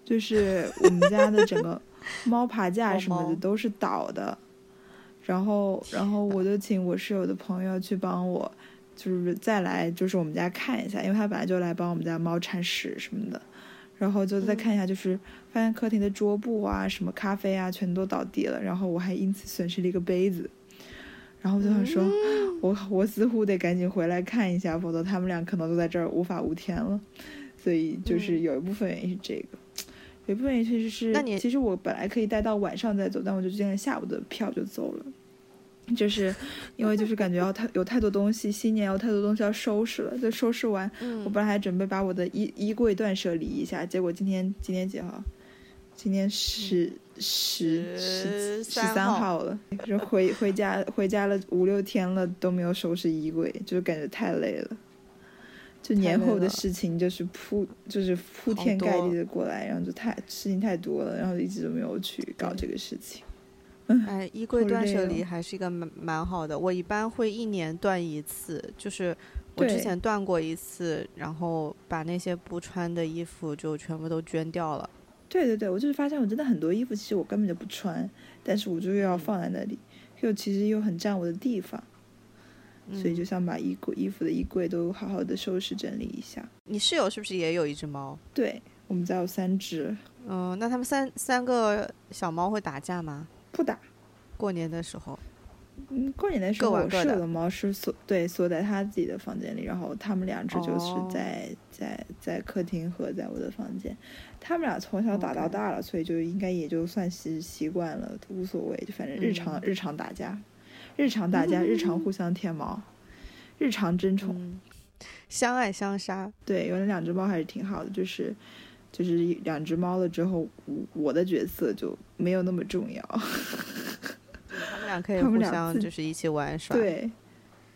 就是我们家的整个 (laughs) 猫爬架什么的都是倒的。然后，然后我就请我室友的朋友去帮我，就是再来，就是我们家看一下，因为他本来就来帮我们家猫铲屎什么的。然后就再看一下，就是发现客厅的桌布啊、什么咖啡啊，全都倒地了。然后我还因此损失了一个杯子。然后我就想说，(laughs) 我我似乎得赶紧回来看一下，否则他们俩可能都在这儿无法无天了。所以就是有一部分原因是这个，有一部分原因其实是，那你其实我本来可以待到晚上再走，但我就订了下午的票就走了。就是 (laughs) 因为就是感觉要太有太多东西，新年有太多东西要收拾了。就收拾完，我本来还准备把我的衣衣柜断舍离一下，结果今天今天几号？今天十十十十三号了，就回回家回家了五六天了都没有收拾衣柜，就是感觉太累了。就年后的事情就是铺就是铺天盖地的过来，然后就太事情太多了，然后一直都没有去搞这个事情。(laughs) 哎，衣柜断舍离还是一个蛮蛮好的。我一般会一年断一次，就是我之前断过一次，然后把那些不穿的衣服就全部都捐掉了。对对对，我就是发现我真的很多衣服其实我根本就不穿，但是我就又要放在那里，又其实又很占我的地方，所以就想把衣柜衣服的衣柜都好好的收拾整理一下。你室友是不是也有一只猫？对，我们家有三只。嗯，那他们三三个小猫会打架吗？不打，过年的时候，嗯，过年的时候我室友的猫是锁对锁在他自己的房间里，然后他们两只就是在在在客厅和在我的房间，他们俩从小打到大了，所以就应该也就算习习惯了，无所谓，就反正日常日常打架，日常打架，日常 (laughs) 互相舔毛，日常争宠，相爱相杀。对，有那两只猫还是挺好的，就是。就是两只猫了之后，我的角色就没有那么重要。他们俩可 (laughs) 以互相就是一起玩耍。对，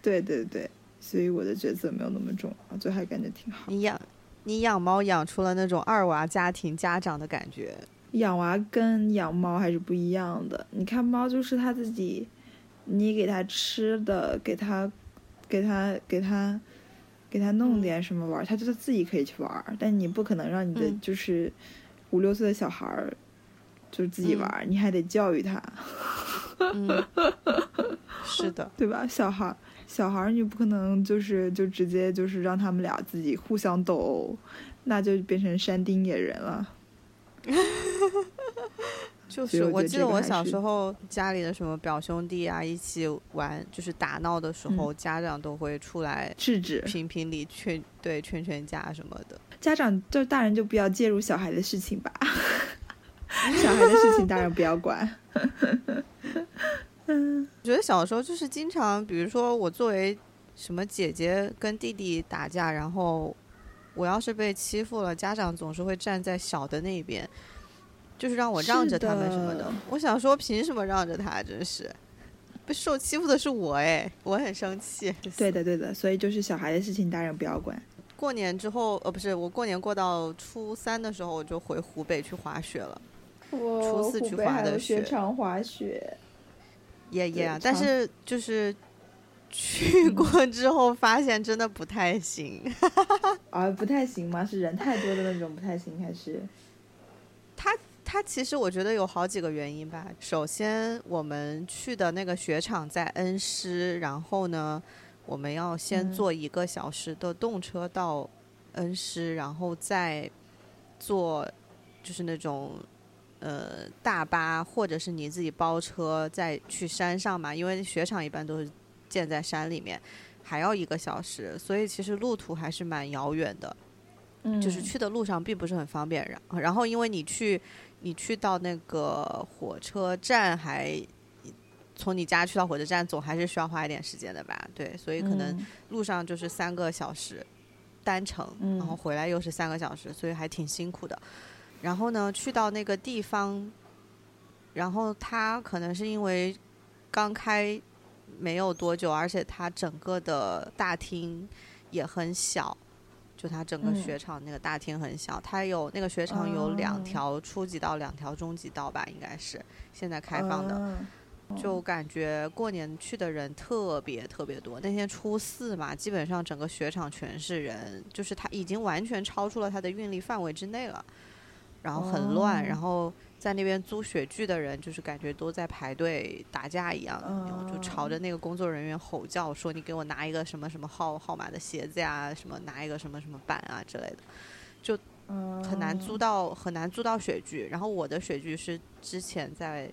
对对对，所以我的角色没有那么重要，就还感觉挺好。你养你养猫养出了那种二娃家庭家长的感觉。养娃跟养猫还是不一样的。你看猫就是它自己，你给他吃的，给他给他给他给他弄点什么玩，他就是自己可以去玩，但你不可能让你的就是五六岁的小孩儿就是自己玩，你还得教育他。嗯，是的，(laughs) 对吧？小孩小孩你不可能就是就直接就是让他们俩自己互相斗殴，那就变成山丁野人了。(laughs) 就是我记得我小时候家里的什么表兄弟啊一起玩，就是打闹的时候，家长都会出来制止、评评理、劝对劝劝架什么的。家长就大人就不要介入小孩的事情吧，(laughs) 小孩的事情大人不要管。嗯，(laughs) 我觉得小时候就是经常，比如说我作为什么姐姐跟弟弟打架，然后我要是被欺负了，家长总是会站在小的那边。就是让我让着他们什么的，我想说凭什么让着他？真是被受欺负的是我哎，我很生气。对的对的，所以就是小孩的事情大人不要管。过年之后呃不是我过年过到初三的时候我就回湖北去滑雪了。初四去滑的雪场滑雪。耶耶，但是就是去 (laughs) 过之后发现真的不太行。啊不太行吗？是人太多的那种不太行还是？他。它其实我觉得有好几个原因吧。首先，我们去的那个雪场在恩施，然后呢，我们要先坐一个小时的动车到恩施，然后再坐就是那种呃大巴，或者是你自己包车再去山上嘛。因为雪场一般都是建在山里面，还要一个小时，所以其实路途还是蛮遥远的。嗯，就是去的路上并不是很方便。然然后因为你去。你去到那个火车站，还从你家去到火车站，总还是需要花一点时间的吧？对，所以可能路上就是三个小时单程，然后回来又是三个小时，所以还挺辛苦的。然后呢，去到那个地方，然后它可能是因为刚开没有多久，而且它整个的大厅也很小。就它整个雪场那个大厅很小，它有那个雪场有两条初级道，两条中级道吧，应该是现在开放的。就感觉过年去的人特别特别多，那天初四嘛，基本上整个雪场全是人，就是它已经完全超出了它的运力范围之内了，然后很乱，然后。在那边租雪具的人，就是感觉都在排队打架一样，就朝着那个工作人员吼叫，说你给我拿一个什么什么号号码的鞋子呀，什么拿一个什么什么板啊之类的，就很难租到很难租到雪具。然后我的雪具是之前在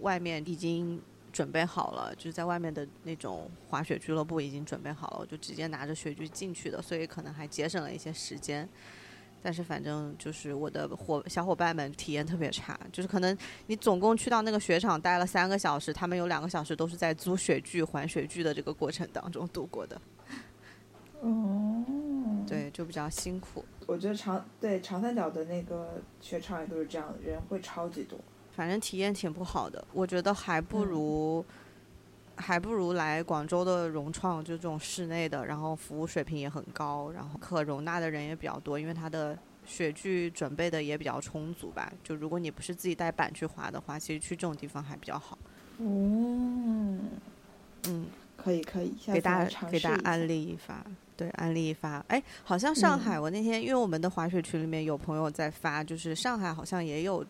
外面已经准备好了，就是在外面的那种滑雪俱乐部已经准备好了，我就直接拿着雪具进去的，所以可能还节省了一些时间。但是反正就是我的伙小伙伴们体验特别差，就是可能你总共去到那个雪场待了三个小时，他们有两个小时都是在租雪具、还雪具的这个过程当中度过的。哦，对，就比较辛苦。我觉得长对长三角的那个雪场也都是这样，人会超级多，反正体验挺不好的。我觉得还不如。还不如来广州的融创，就这种室内的，然后服务水平也很高，然后可容纳的人也比较多，因为它的雪具准备的也比较充足吧。就如果你不是自己带板去滑的话，其实去这种地方还比较好。嗯，(laughs) 嗯，可以可以，给大家给大家安利一发，对，安利一发。哎，好像上海，我那天因为我们的滑雪群里面有朋友在发，就是上海好像也有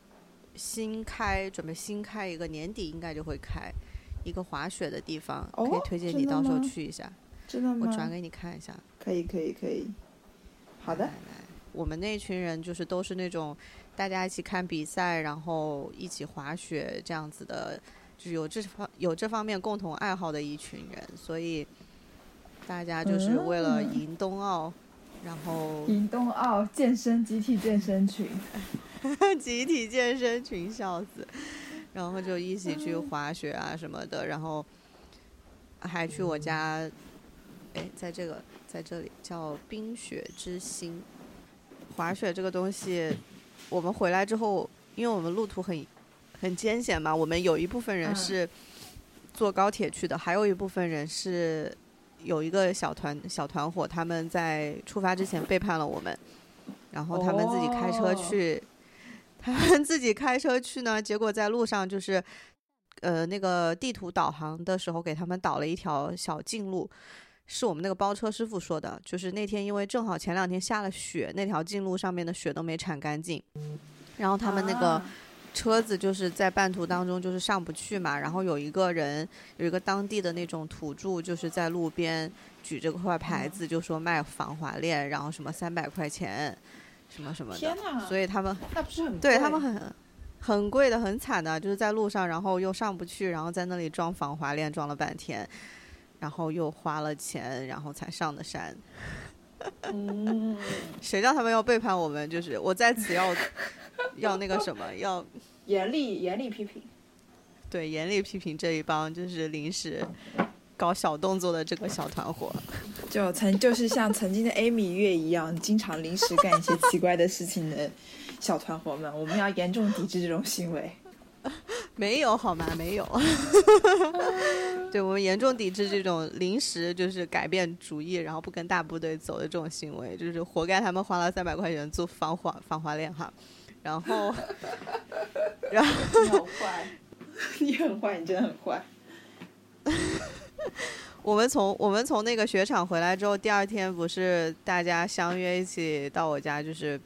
新开，准备新开一个，年底应该就会开。一个滑雪的地方，可以推荐你到时候去一下。真的吗？我转给你看一下。可以可以可以。好的。来，我们那群人就是都是那种大家一起看比赛，然后一起滑雪这样子的，就是有这方有这方面共同爱好的一群人，所以大家就是为了赢冬奥，然后赢冬奥健身集体健身群，(laughs) 集体健身群，笑死。然后就一起去滑雪啊什么的，然后还去我家，哎，在这个在这里叫冰雪之心，滑雪这个东西，我们回来之后，因为我们路途很很艰险嘛，我们有一部分人是坐高铁去的，还有一部分人是有一个小团小团伙，他们在出发之前背叛了我们，然后他们自己开车去。他们 (laughs) 自己开车去呢，结果在路上就是，呃，那个地图导航的时候给他们导了一条小近路，是我们那个包车师傅说的，就是那天因为正好前两天下了雪，那条近路上面的雪都没铲干净，然后他们那个车子就是在半途当中就是上不去嘛，然后有一个人有一个当地的那种土著就是在路边举着块牌子就说卖防滑链，然后什么三百块钱，什么什么的，所以他们那不是很对他们很很贵的很惨的，就是在路上然后又上不去，然后在那里装防滑链装了半天。然后又花了钱，然后才上的山。嗯，(laughs) 谁叫他们要背叛我们？就是我在此要要那个什么，(laughs) 要严厉严厉批评。对，严厉批评这一帮就是临时搞小动作的这个小团伙。就曾就是像曾经的 Amy 月一样，经常临时干一些奇怪的事情的小团伙们，我们要严重抵制这种行为。(laughs) 没有好吗？没有。(laughs) 对我们严重抵制这种临时就是改变主意，然后不跟大部队走的这种行为，就是活该他们花了三百块钱做防滑防滑链哈。然后，(laughs) 然后你很坏，你很坏，你真的很坏。(laughs) 我们从我们从那个雪场回来之后，第二天不是大家相约一起到我家，就是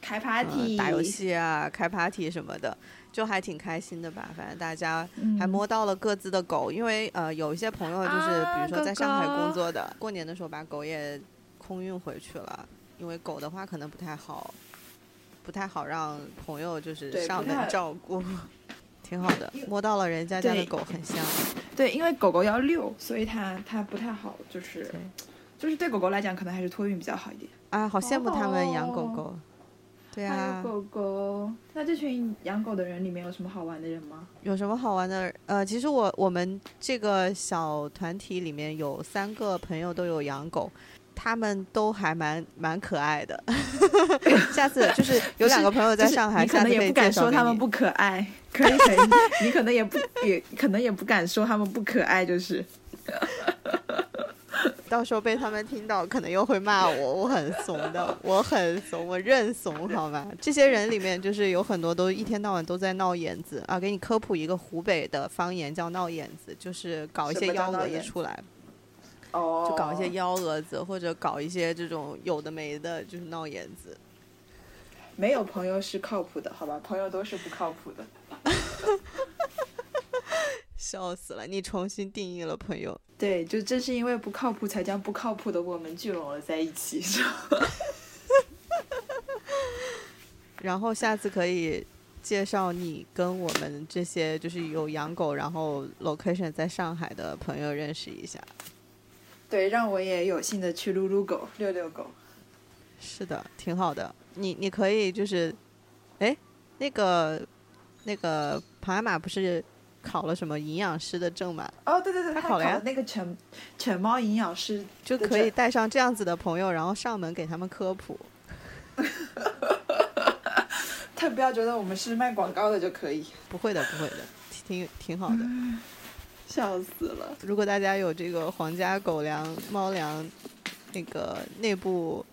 开 party、打游戏啊，开 party 什么的。就还挺开心的吧，反正大家还摸到了各自的狗，因为呃有一些朋友就是比如说在上海工作的，过年的时候把狗也空运回去了，因为狗的话可能不太好，不太好让朋友就是上门照顾，挺好的，摸到了人家家的狗很香。对，因为狗狗要遛，所以它它不太好，就是就是对狗狗来讲，可能还是托运比较好一点。啊，好羡慕他们养狗狗。对啊，狗狗。那这群养狗的人里面有什么好玩的人吗？有什么好玩的？呃，其实我我们这个小团体里面有三个朋友都有养狗，他们都还蛮蛮可爱的。(laughs) 下次就是 (laughs) 有两个朋友在上海，可能也不敢说他们不可爱。可以可以，(laughs) 你可能也不也可能也不敢说他们不可爱，就是。到时候被他们听到，可能又会骂我。我很怂的，我很怂，我认怂，好吧？这些人里面，就是有很多都一天到晚都在闹眼子啊！给你科普一个湖北的方言，叫闹眼子，就是搞一些幺蛾子出来。哦。就搞一些幺蛾子，或者搞一些这种有的没的，就是闹眼子。没有朋友是靠谱的，好吧？朋友都是不靠谱的。(laughs) 笑死了！你重新定义了朋友。对，就正是因为不靠谱，才将不靠谱的我们聚拢了在一起，是吧？(laughs) 然后下次可以介绍你跟我们这些就是有养狗，然后 location 在上海的朋友认识一下。对，让我也有幸的去撸撸狗、遛遛狗。是的，挺好的。你你可以就是，哎，那个那个庞阿玛不是？考了什么营养师的证吗？哦，对对对，他考了那个犬犬猫营养师，就可以带上这样子的朋友，然后上门给他们科普。(laughs) 他不要觉得我们是卖广告的就可以。不会的，不会的，挺挺好的。(laughs) 笑死了！如果大家有这个皇家狗粮、猫粮，那个内部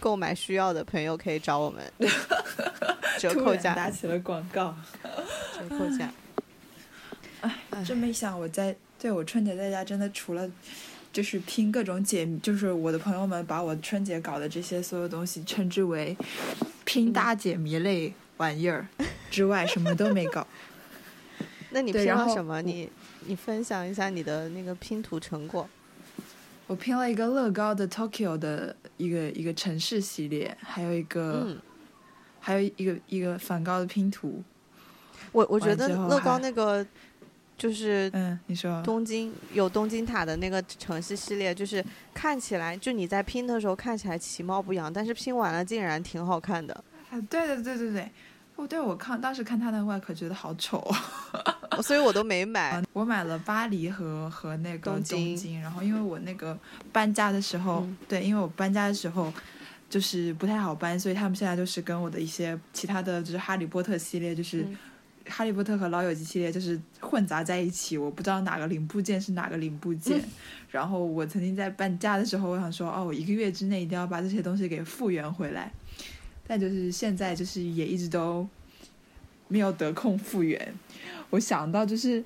购买需要的朋友可以找我们，(laughs) 折扣价打起了广告，(laughs) 折扣价。哎，真没想我在对我春节在家真的除了就是拼各种解，就是我的朋友们把我春节搞的这些所有东西称之为拼大解谜类玩意儿 (laughs) 之外，什么都没搞。那你拼了什么？你你分享一下你的那个拼图成果。我拼了一个乐高的 Tokyo 的一个一个城市系列，还有一个还有一个一个梵高的拼图。我我觉得乐高那个。就是嗯，你说东京有东京塔的那个城市系列，就是看起来就你在拼的时候看起来其貌不扬，但是拼完了竟然挺好看的。啊，对对对对对，哦，对我看当时看他的外壳觉得好丑，所以我都没买。(laughs) 我买了巴黎和和那个东京，然后因为我那个搬家的时候，对，因为我搬家的时候就是不太好搬，所以他们现在就是跟我的一些其他的就是哈利波特系列就是。哈利波特和老友记系列就是混杂在一起，我不知道哪个零部件是哪个零部件。然后我曾经在搬家的时候，我想说，哦，我一个月之内一定要把这些东西给复原回来。但就是现在，就是也一直都没有得空复原。我想到就是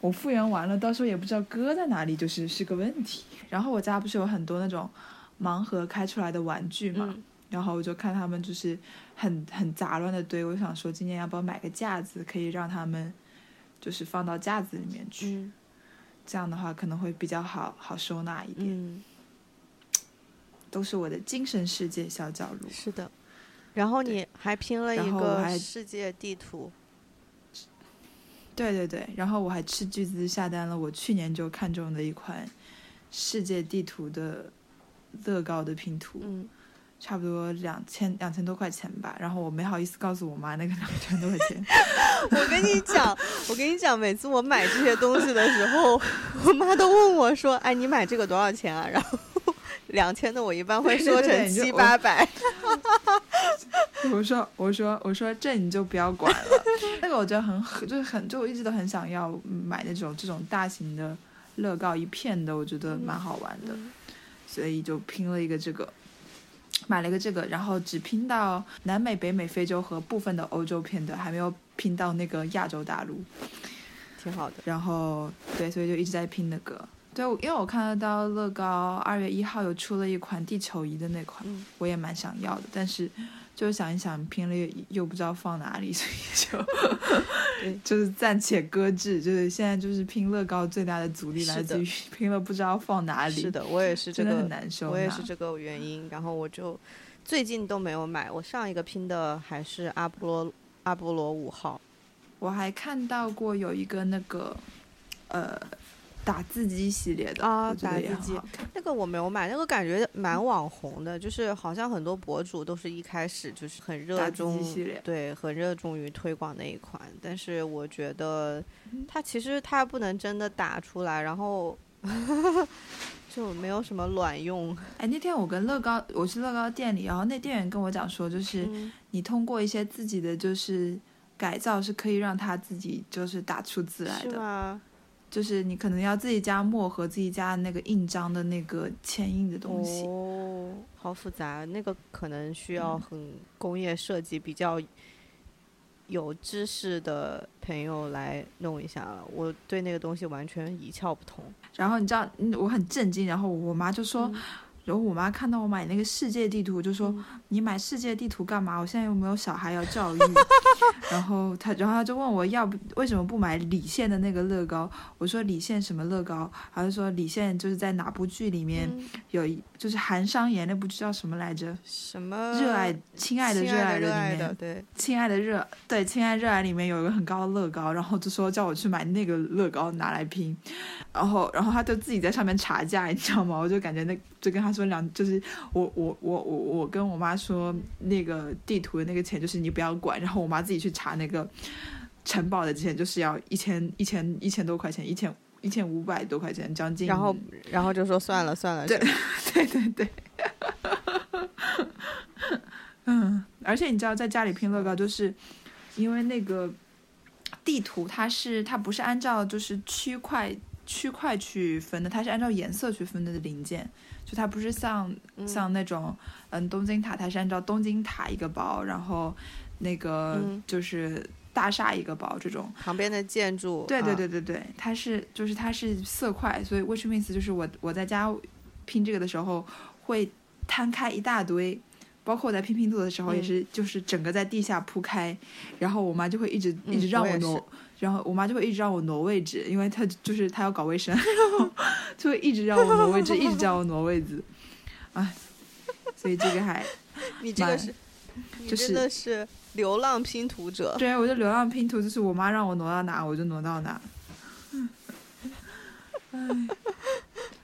我复原完了，到时候也不知道搁在哪里，就是是个问题。然后我家不是有很多那种盲盒开出来的玩具嘛，然后我就看他们就是很很杂乱的堆，我想说今年要不要买个架子，可以让他们就是放到架子里面去，这样的话可能会比较好好收纳一点。都是我的精神世界小角落。是的，然后你还拼了一个世界地图。对对对，然后我还斥巨资下单了我去年就看中的一款世界地图的乐高的拼图，嗯，差不多两千两千多块钱吧。然后我没好意思告诉我妈那个两千多块钱。(laughs) 我跟你讲，我跟你讲，每次我买这些东西的时候，我妈都问我说：“哎，你买这个多少钱啊？”然后。两千的我一般会说成七八百，(laughs) (laughs) 我说我说我说这你就不要管了，(laughs) 那个我觉得很就是很就我一直都很想要买那种这种大型的乐高一片的，我觉得蛮好玩的，所以就拼了一个这个，买了一个这个，然后只拼到南美、北美、非洲和部分的欧洲片的，还没有拼到那个亚洲大陆，挺好的。然后对，所以就一直在拼那个。对，因为我看得到乐高二月一号有出了一款地球仪的那款，我也蛮想要的，但是就是想一想拼了又又不知道放哪里，所以就 (laughs) 就是暂且搁置。就是现在就是拼乐高最大的阻力来自于 (laughs) 拼了不知道放哪里。是的，我也是这个很难受，我也是这个原因。然后我就最近都没有买，我上一个拼的还是阿波罗阿波罗五号。我还看到过有一个那个呃。打字机系列的啊，打字机那个我没有买，那个感觉蛮网红的，就是好像很多博主都是一开始就是很热衷，对，很热衷于推广那一款。但是我觉得它其实它不能真的打出来，然后 (laughs) 就没有什么卵用。哎，那天我跟乐高，我去乐高店里，然后那店员跟我讲说，就是你通过一些自己的就是改造，是可以让它自己就是打出字来的。就是你可能要自己加墨和自己加那个印章的那个签印的东西哦，好复杂，那个可能需要很工业设计比较有知识的朋友来弄一下了。我对那个东西完全一窍不通。然后你知道，我很震惊，然后我妈就说。然后我妈看到我买那个世界地图，就说：“你买世界地图干嘛？我现在又没有小孩要教育。(laughs) ”然后她，然后她就问我要不为什么不买李现的那个乐高？我说李现什么乐高？她就说李现就是在哪部剧里面有一就是韩商言那部剧叫什么来着？什么？热爱亲爱的热爱的里面，对，亲爱的热对亲爱热爱里面有一个很高的乐高，然后就说叫我去买那个乐高拿来拼。然后，然后他就自己在上面查价，(laughs) 你知道吗？我就感觉那就跟他说两，就是我我我我我跟我妈说那个地图的那个钱就是你不要管，然后我妈自己去查那个城堡的钱就是要一千一千一千多块钱，一千一千五百多块钱，将近。然后，然后就说算了算了。对对对 (laughs) 对。(laughs) 嗯，而且你知道，在家里拼乐高，就是因为那个地图它是它不是按照就是区块。区块去分的，它是按照颜色去分的零件，就它不是像像那种嗯东京塔，它是按照东京塔一个包，然后那个就是大厦一个包这种旁边的建筑。对对对对对，它是就是它是色块，所以 which means 就是我我在家拼这个的时候会摊开一大堆，包括我在拼拼图的时候也是就是整个在地下铺开，然后我妈就会一直一直让我挪。然后我妈就会一直让我挪位置，因为她就是她要搞卫生，(laughs) 然后就会一直让我挪位置，一直叫我挪位置，哎，所以这个还，(laughs) 你这个是，就真的是流浪拼图者。对，我就流浪拼图，就是我妈让我挪到哪，我就挪到哪。嗯，(laughs)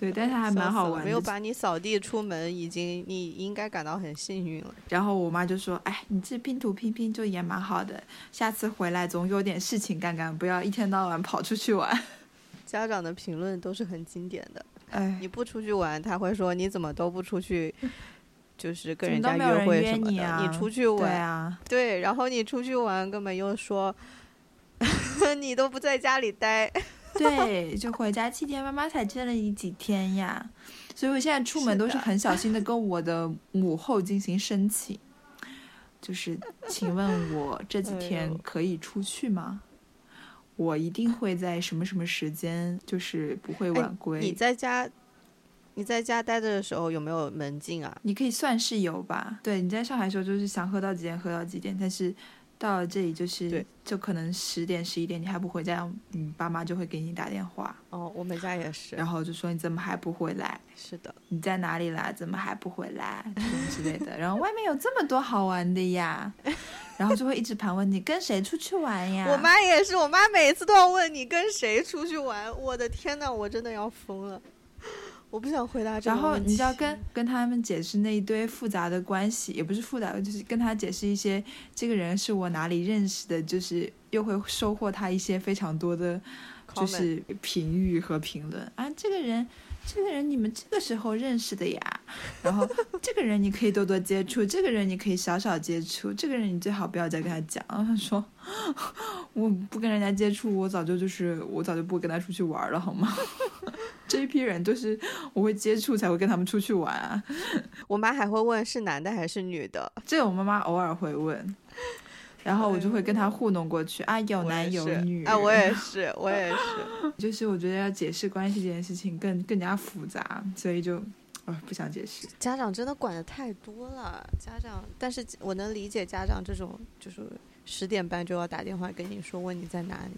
对，但是还蛮好玩。没有把你扫地出门，已经你应该感到很幸运了。然后我妈就说：“哎，你这拼图拼拼就也蛮好的，下次回来总有点事情干干，不要一天到晚跑出去玩。(laughs) ”家长的评论都是很经典的。哎，你不出去玩，他会说你怎么都不出去，就是跟人家约会什么的。你出去玩，对啊，对，然后你出去玩，根本又说 (laughs) 你都不在家里待。(laughs) 对，就回家七天，妈妈才见了你几天呀，所以我现在出门都是很小心的，跟我的母后进行申请，就是请问我这几天可以出去吗？我一定会在什么什么时间，就是不会晚归。你在家，你在家待着的时候有没有门禁啊？你可以算是有吧。对，你在上海的时候就是想喝到几点喝到几点，但是。到了这里就是，就可能十点十一点你还不回家，你爸妈就会给你打电话。哦，我们家也是。然后就说你怎么还不回来？是的。你在哪里啦？怎么还不回来？什么之类的。然后外面有这么多好玩的呀，然后就会一直盘问你跟谁出去玩呀。我妈也是，我妈每次都要问你跟谁出去玩。我的天呐，我真的要疯了。我不想回答这个然后你就要跟跟他们解释那一堆复杂的关系，也不是复杂，就是跟他解释一些这个人是我哪里认识的，就是又会收获他一些非常多的，就是评语和评论啊，这个人。这个人你们这个时候认识的呀，(laughs) 然后这个人你可以多多接触，(laughs) 这个人你可以少少接触，这个人你最好不要再跟他讲。他说我不跟人家接触，我早就就是我早就不跟他出去玩了，好吗？(laughs) 这一批人都是我会接触才会跟他们出去玩啊。我妈还会问是男的还是女的，这个我妈妈偶尔会问。然后我就会跟他糊弄过去啊，有男有女啊，我 (laughs) 也是，我也是，(laughs) 就是我觉得要解释关系这件事情更更加复杂，所以就啊不想解释。家长真的管的太多了，家长，但是我能理解家长这种，就是十点半就要打电话跟你说问你在哪里，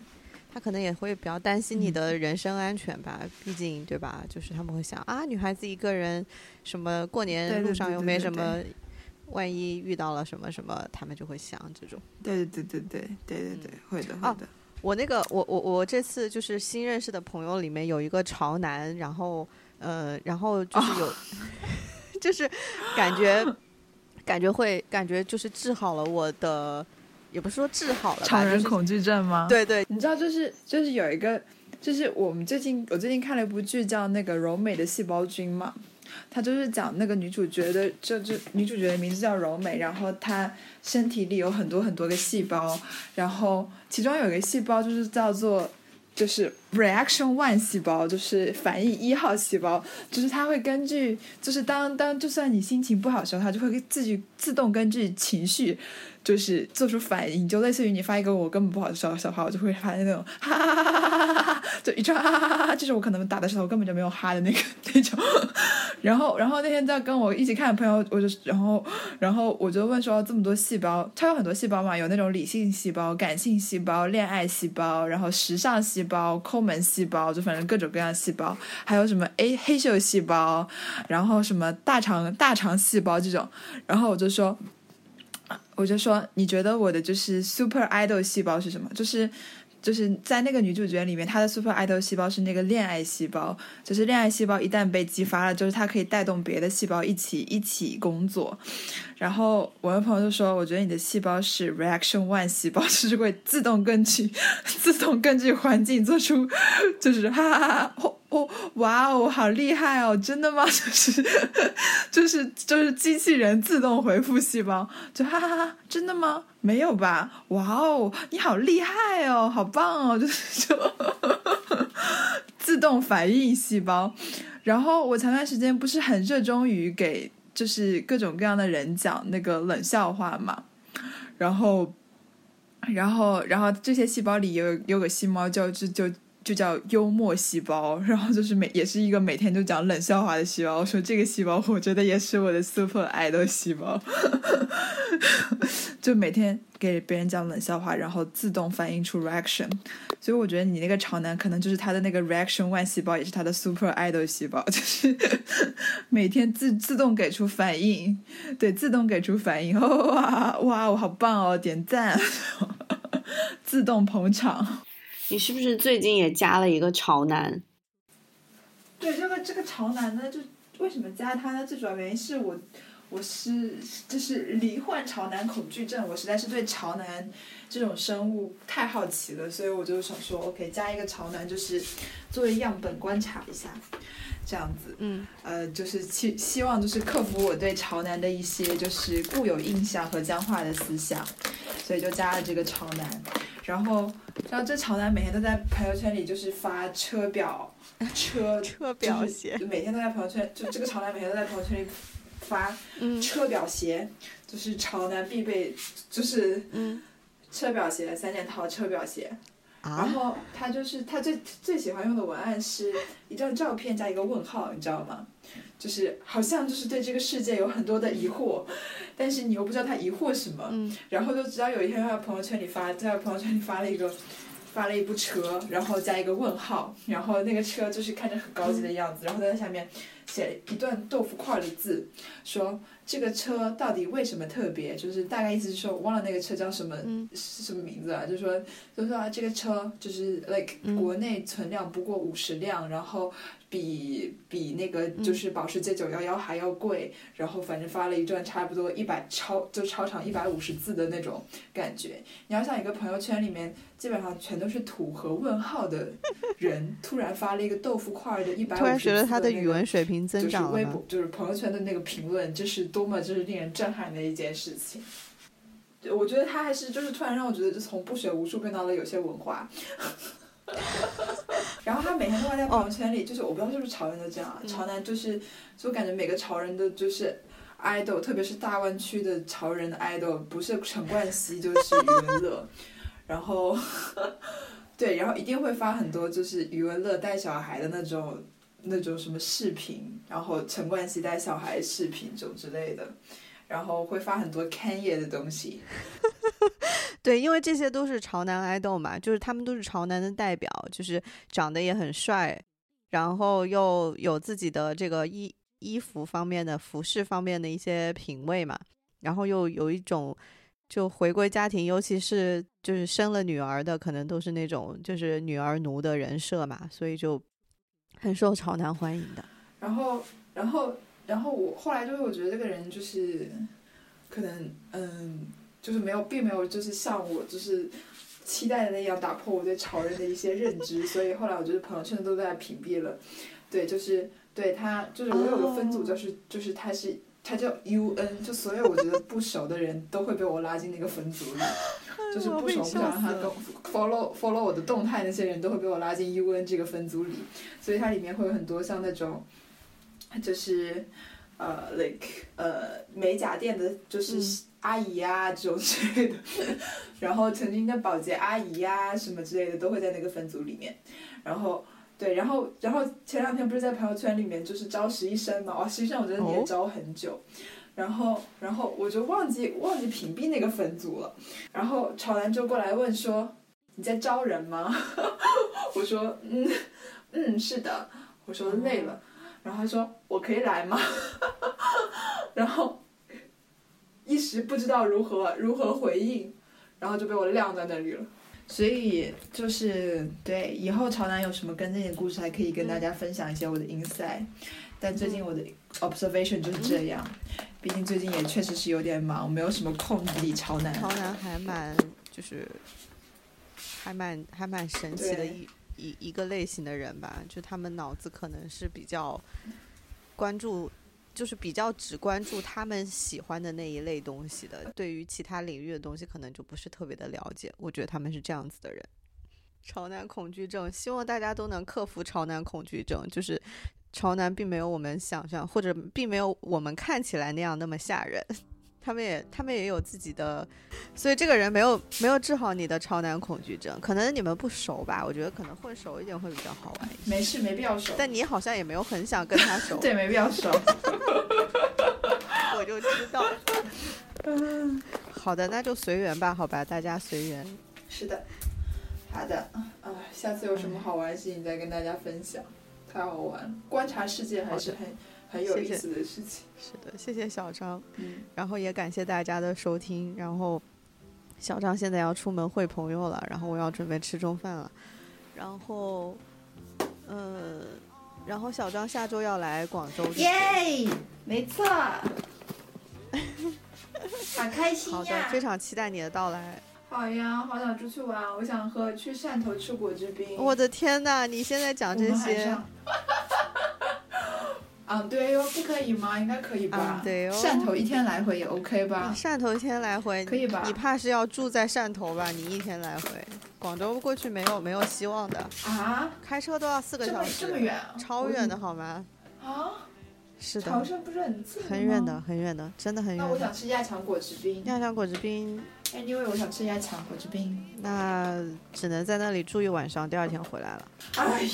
他可能也会比较担心你的人身安全吧，毕竟对吧？就是他们会想啊，女孩子一个人，什么过年路上又没什么。万一遇到了什么什么，他们就会想这种。对对对对对对对对，会的会的。我那个我我我这次就是新认识的朋友里面有一个潮男，然后呃，然后就是有，(laughs) 就是感觉感觉会感觉就是治好了我的，也不是说治好了，潮人恐惧症吗？对对，你知道就是就是有一个就是我们最近我最近看了一部剧叫那个柔美的细胞菌嘛。他就是讲那个女主角的，就就女主角的名字叫柔美，然后她身体里有很多很多个细胞，然后其中有一个细胞就是叫做就是 reaction one 细胞，就是反应一号细胞，就是它会根据就是当当就算你心情不好的时候，它就会自己自动根据情绪。就是做出反应，就类似于你发一个我根本不好的笑笑话，我就会发现那种 (laughs) 哈哈哈哈哈哈，就一串哈哈哈哈，就是我可能打的时候根本就没有哈的那个那种。然后，然后那天在跟我一起看的朋友，我就然后然后我就问说，这么多细胞，它有很多细胞嘛，有那种理性细胞、感性细胞、恋爱细胞，然后时尚细胞、门细胞，就反正各种各样细胞，还有什么 A 黑秀细胞，然后什么大肠大肠细胞这种，然后我就说。我就说，你觉得我的就是 super idol 细胞是什么？就是，就是在那个女主角里面，她的 super idol 细胞是那个恋爱细胞。就是恋爱细胞一旦被激发了，就是它可以带动别的细胞一起一起工作。然后我的朋友就说，我觉得你的细胞是 reaction one 细胞，(laughs) 就是会自动根据自动根据环境做出，就是哈哈哈。哦，哇哦，好厉害哦！真的吗？(laughs) 就是就是就是机器人自动回复细胞，就哈哈哈！真的吗？没有吧？哇哦，你好厉害哦，好棒哦！就是 (laughs) 就自动反应细胞。然后我前段时间不是很热衷于给就是各种各样的人讲那个冷笑话嘛，然后然后然后这些细胞里有有个细胞就就就。就叫幽默细胞，然后就是每也是一个每天都讲冷笑话的细胞。我说这个细胞，我觉得也是我的 super idol 细胞，(laughs) 就每天给别人讲冷笑话，然后自动反映出 reaction。所以我觉得你那个潮男可能就是他的那个 reaction one 细胞，也是他的 super idol 细胞，就是每天自自动给出反应，对，自动给出反应。哇哇，我好棒哦，点赞，(laughs) 自动捧场。你是不是最近也加了一个潮男？对，这个这个潮男呢，就为什么加他呢？最主要原因是我，我是就是罹患潮男恐惧症，我实在是对潮男这种生物太好奇了，所以我就想说，OK，加一个潮男，就是作为样本观察一下，这样子，嗯，呃，就是希希望就是克服我对潮男的一些就是固有印象和僵化的思想，所以就加了这个潮男。然后，然后这潮男每天都在朋友圈里就是发车表，(laughs) 车车表鞋，就每天都在朋友圈，就这个潮男每天都在朋友圈里发车表鞋，就是潮男必备，就是嗯。车表鞋三件套，车表鞋，然后他就是他最最喜欢用的文案是一张照片加一个问号，你知道吗？就是好像就是对这个世界有很多的疑惑，但是你又不知道他疑惑什么。嗯。然后就直到有一天他在朋友圈里发，在朋友圈里发了一个。发了一部车，然后加一个问号，然后那个车就是看着很高级的样子，然后在下面写了一段豆腐块的字，说这个车到底为什么特别？就是大概意思是说，我忘了那个车叫什么，是什么名字了？就说就说这个车就是 like 国内存量不过五十辆，然后。比比那个就是保时捷九幺幺还要贵，然后反正发了一段差不多一百超就超长一百五十字的那种感觉。你要想一个朋友圈里面基本上全都是土和问号的人，突然发了一个豆腐块的一百五十字，突然觉得他的语文水平增长了。就是微博，就是朋友圈的那个评论，这是多么就是令人震撼的一件事情。我觉得他还是就是突然让我觉得就从不学无术变到了有些文化。(laughs) 然后他每天都会在朋友圈里，就是我不知道是不是潮人都这样，潮男就是，就感觉每个潮人的就是 idol，特别是大湾区的潮人的 idol，不是陈冠希就是余文乐，(laughs) 然后，(laughs) 对，然后一定会发很多就是余文乐带小孩的那种那种什么视频，然后陈冠希带小孩视频这种之类的。然后会发很多 Kanye 的东西，对，因为这些都是潮男爱豆嘛，就是他们都是潮男的代表，就是长得也很帅，然后又有自己的这个衣衣服方面的服饰方面的一些品味嘛，然后又有一种就回归家庭，尤其是就是生了女儿的，可能都是那种就是女儿奴的人设嘛，所以就很受潮男欢迎的。(laughs) 然后，然后。然后我后来就是我觉得这个人就是，可能嗯，就是没有，并没有就是像我就是期待的那样打破我对潮人的一些认知，所以后来我觉得朋友圈都在屏蔽了。对，就是对他，就是我有个分组，就是就是他是他叫 U N，就所有我觉得不熟的人都会被我拉进那个分组里，就是不熟不想让他跟 follow follow 我的动态那些人都会被我拉进 U N 这个分组里，所以它里面会有很多像那种。就是，呃，like，呃，美甲店的，就是阿姨啊这种之类的，(laughs) 然后曾经的保洁阿姨呀什么之类的都会在那个分组里面，然后，对，然后，然后前两天不是在朋友圈里面就是招实习生嘛，哇，实习生我觉得也招很久，然后，然后我就忘记忘记屏蔽那个分组了，然后潮男就过来问说你在招人吗？(laughs) 我说嗯嗯是的，我说累了。然后他说：“我可以来吗？” (laughs) 然后一时不知道如何如何回应，然后就被我晾在那里了。所以就是对以后潮男有什么跟进的故事，还可以跟大家分享一些我的 insight。但最近我的 observation 就是这样，毕竟最近也确实是有点忙，没有什么空理潮男。潮男还蛮就是还蛮还蛮神奇的一。一一个类型的人吧，就他们脑子可能是比较关注，就是比较只关注他们喜欢的那一类东西的，对于其他领域的东西可能就不是特别的了解。我觉得他们是这样子的人。潮男恐惧症，希望大家都能克服潮男恐惧症。就是潮男并没有我们想象，或者并没有我们看起来那样那么吓人。他们也，他们也有自己的，所以这个人没有没有治好你的超男恐惧症，可能你们不熟吧？我觉得可能混熟一点会比较好玩。没事，没必要熟。但你好像也没有很想跟他熟。(laughs) 对，没必要熟。(laughs) 我就知道。嗯，(laughs) 好的，那就随缘吧，好吧，大家随缘。是的，好的，啊，下次有什么好玩的事情再跟大家分享，太好玩，观察世界还是很。很有意思的事情，是的，谢谢小张，嗯，然后也感谢大家的收听，然后小张现在要出门会朋友了，然后我要准备吃中饭了，然后，呃，然后小张下周要来广州，耶，没错，好开心呀，好的，非常期待你的到来，好呀，好想出去玩，我想喝去汕头吃果汁冰，我的天呐，你现在讲这些。(laughs) 嗯，对哟，不可以吗？应该可以吧。对哟。汕头一天来回也 OK 吧？汕头一天来回可以吧？你怕是要住在汕头吧？你一天来回，广州过去没有没有希望的。啊？开车都要四个小时，这么远，超远的好吗？啊？是的。潮汕不是很近很远的，很远的，真的很远。那我想吃亚强果汁冰。亚强果汁冰，Anyway，我想吃鸭肠果汁冰。那只能在那里住一晚上，第二天回来了。哎呀，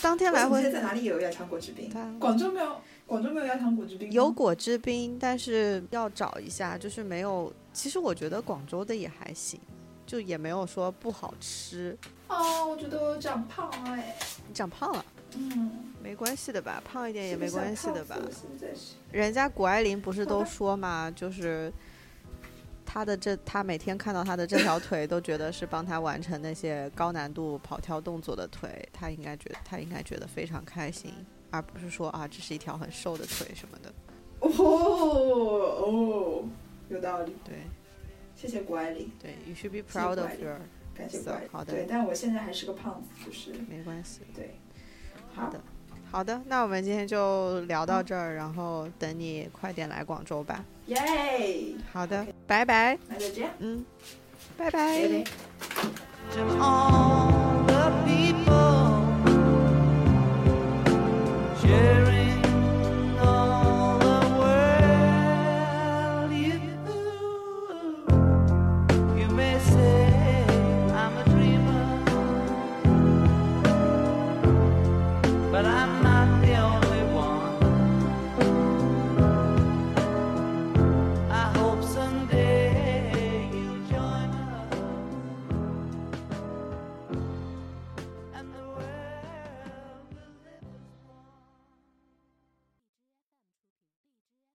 当天来回现在在哪里有鸭肠果汁冰？广州没有，广州没有鸭肠果汁冰。有果汁冰，但是要找一下，就是没有。其实我觉得广州的也还行，就也没有说不好吃。哦，我觉得我长胖了哎。你长胖了？嗯，没关系的吧，胖一点也没关系的吧。人家谷爱凌不是都 (laughs) 说嘛，就是。他的这，他每天看到他的这条腿，都觉得是帮他完成那些高难度跑跳动作的腿，他应该觉得他应该觉得非常开心，而不是说啊，这是一条很瘦的腿什么的。哦哦，有道理。对，谢谢谷爱凌。对，You should be proud of your。感谢谷爱凌。好的。对，但我现在还是个胖子，就是没关系。对，好的。好的，那我们今天就聊到这儿，然后等你快点来广州吧。耶，好的，拜拜，再见，嗯，拜拜。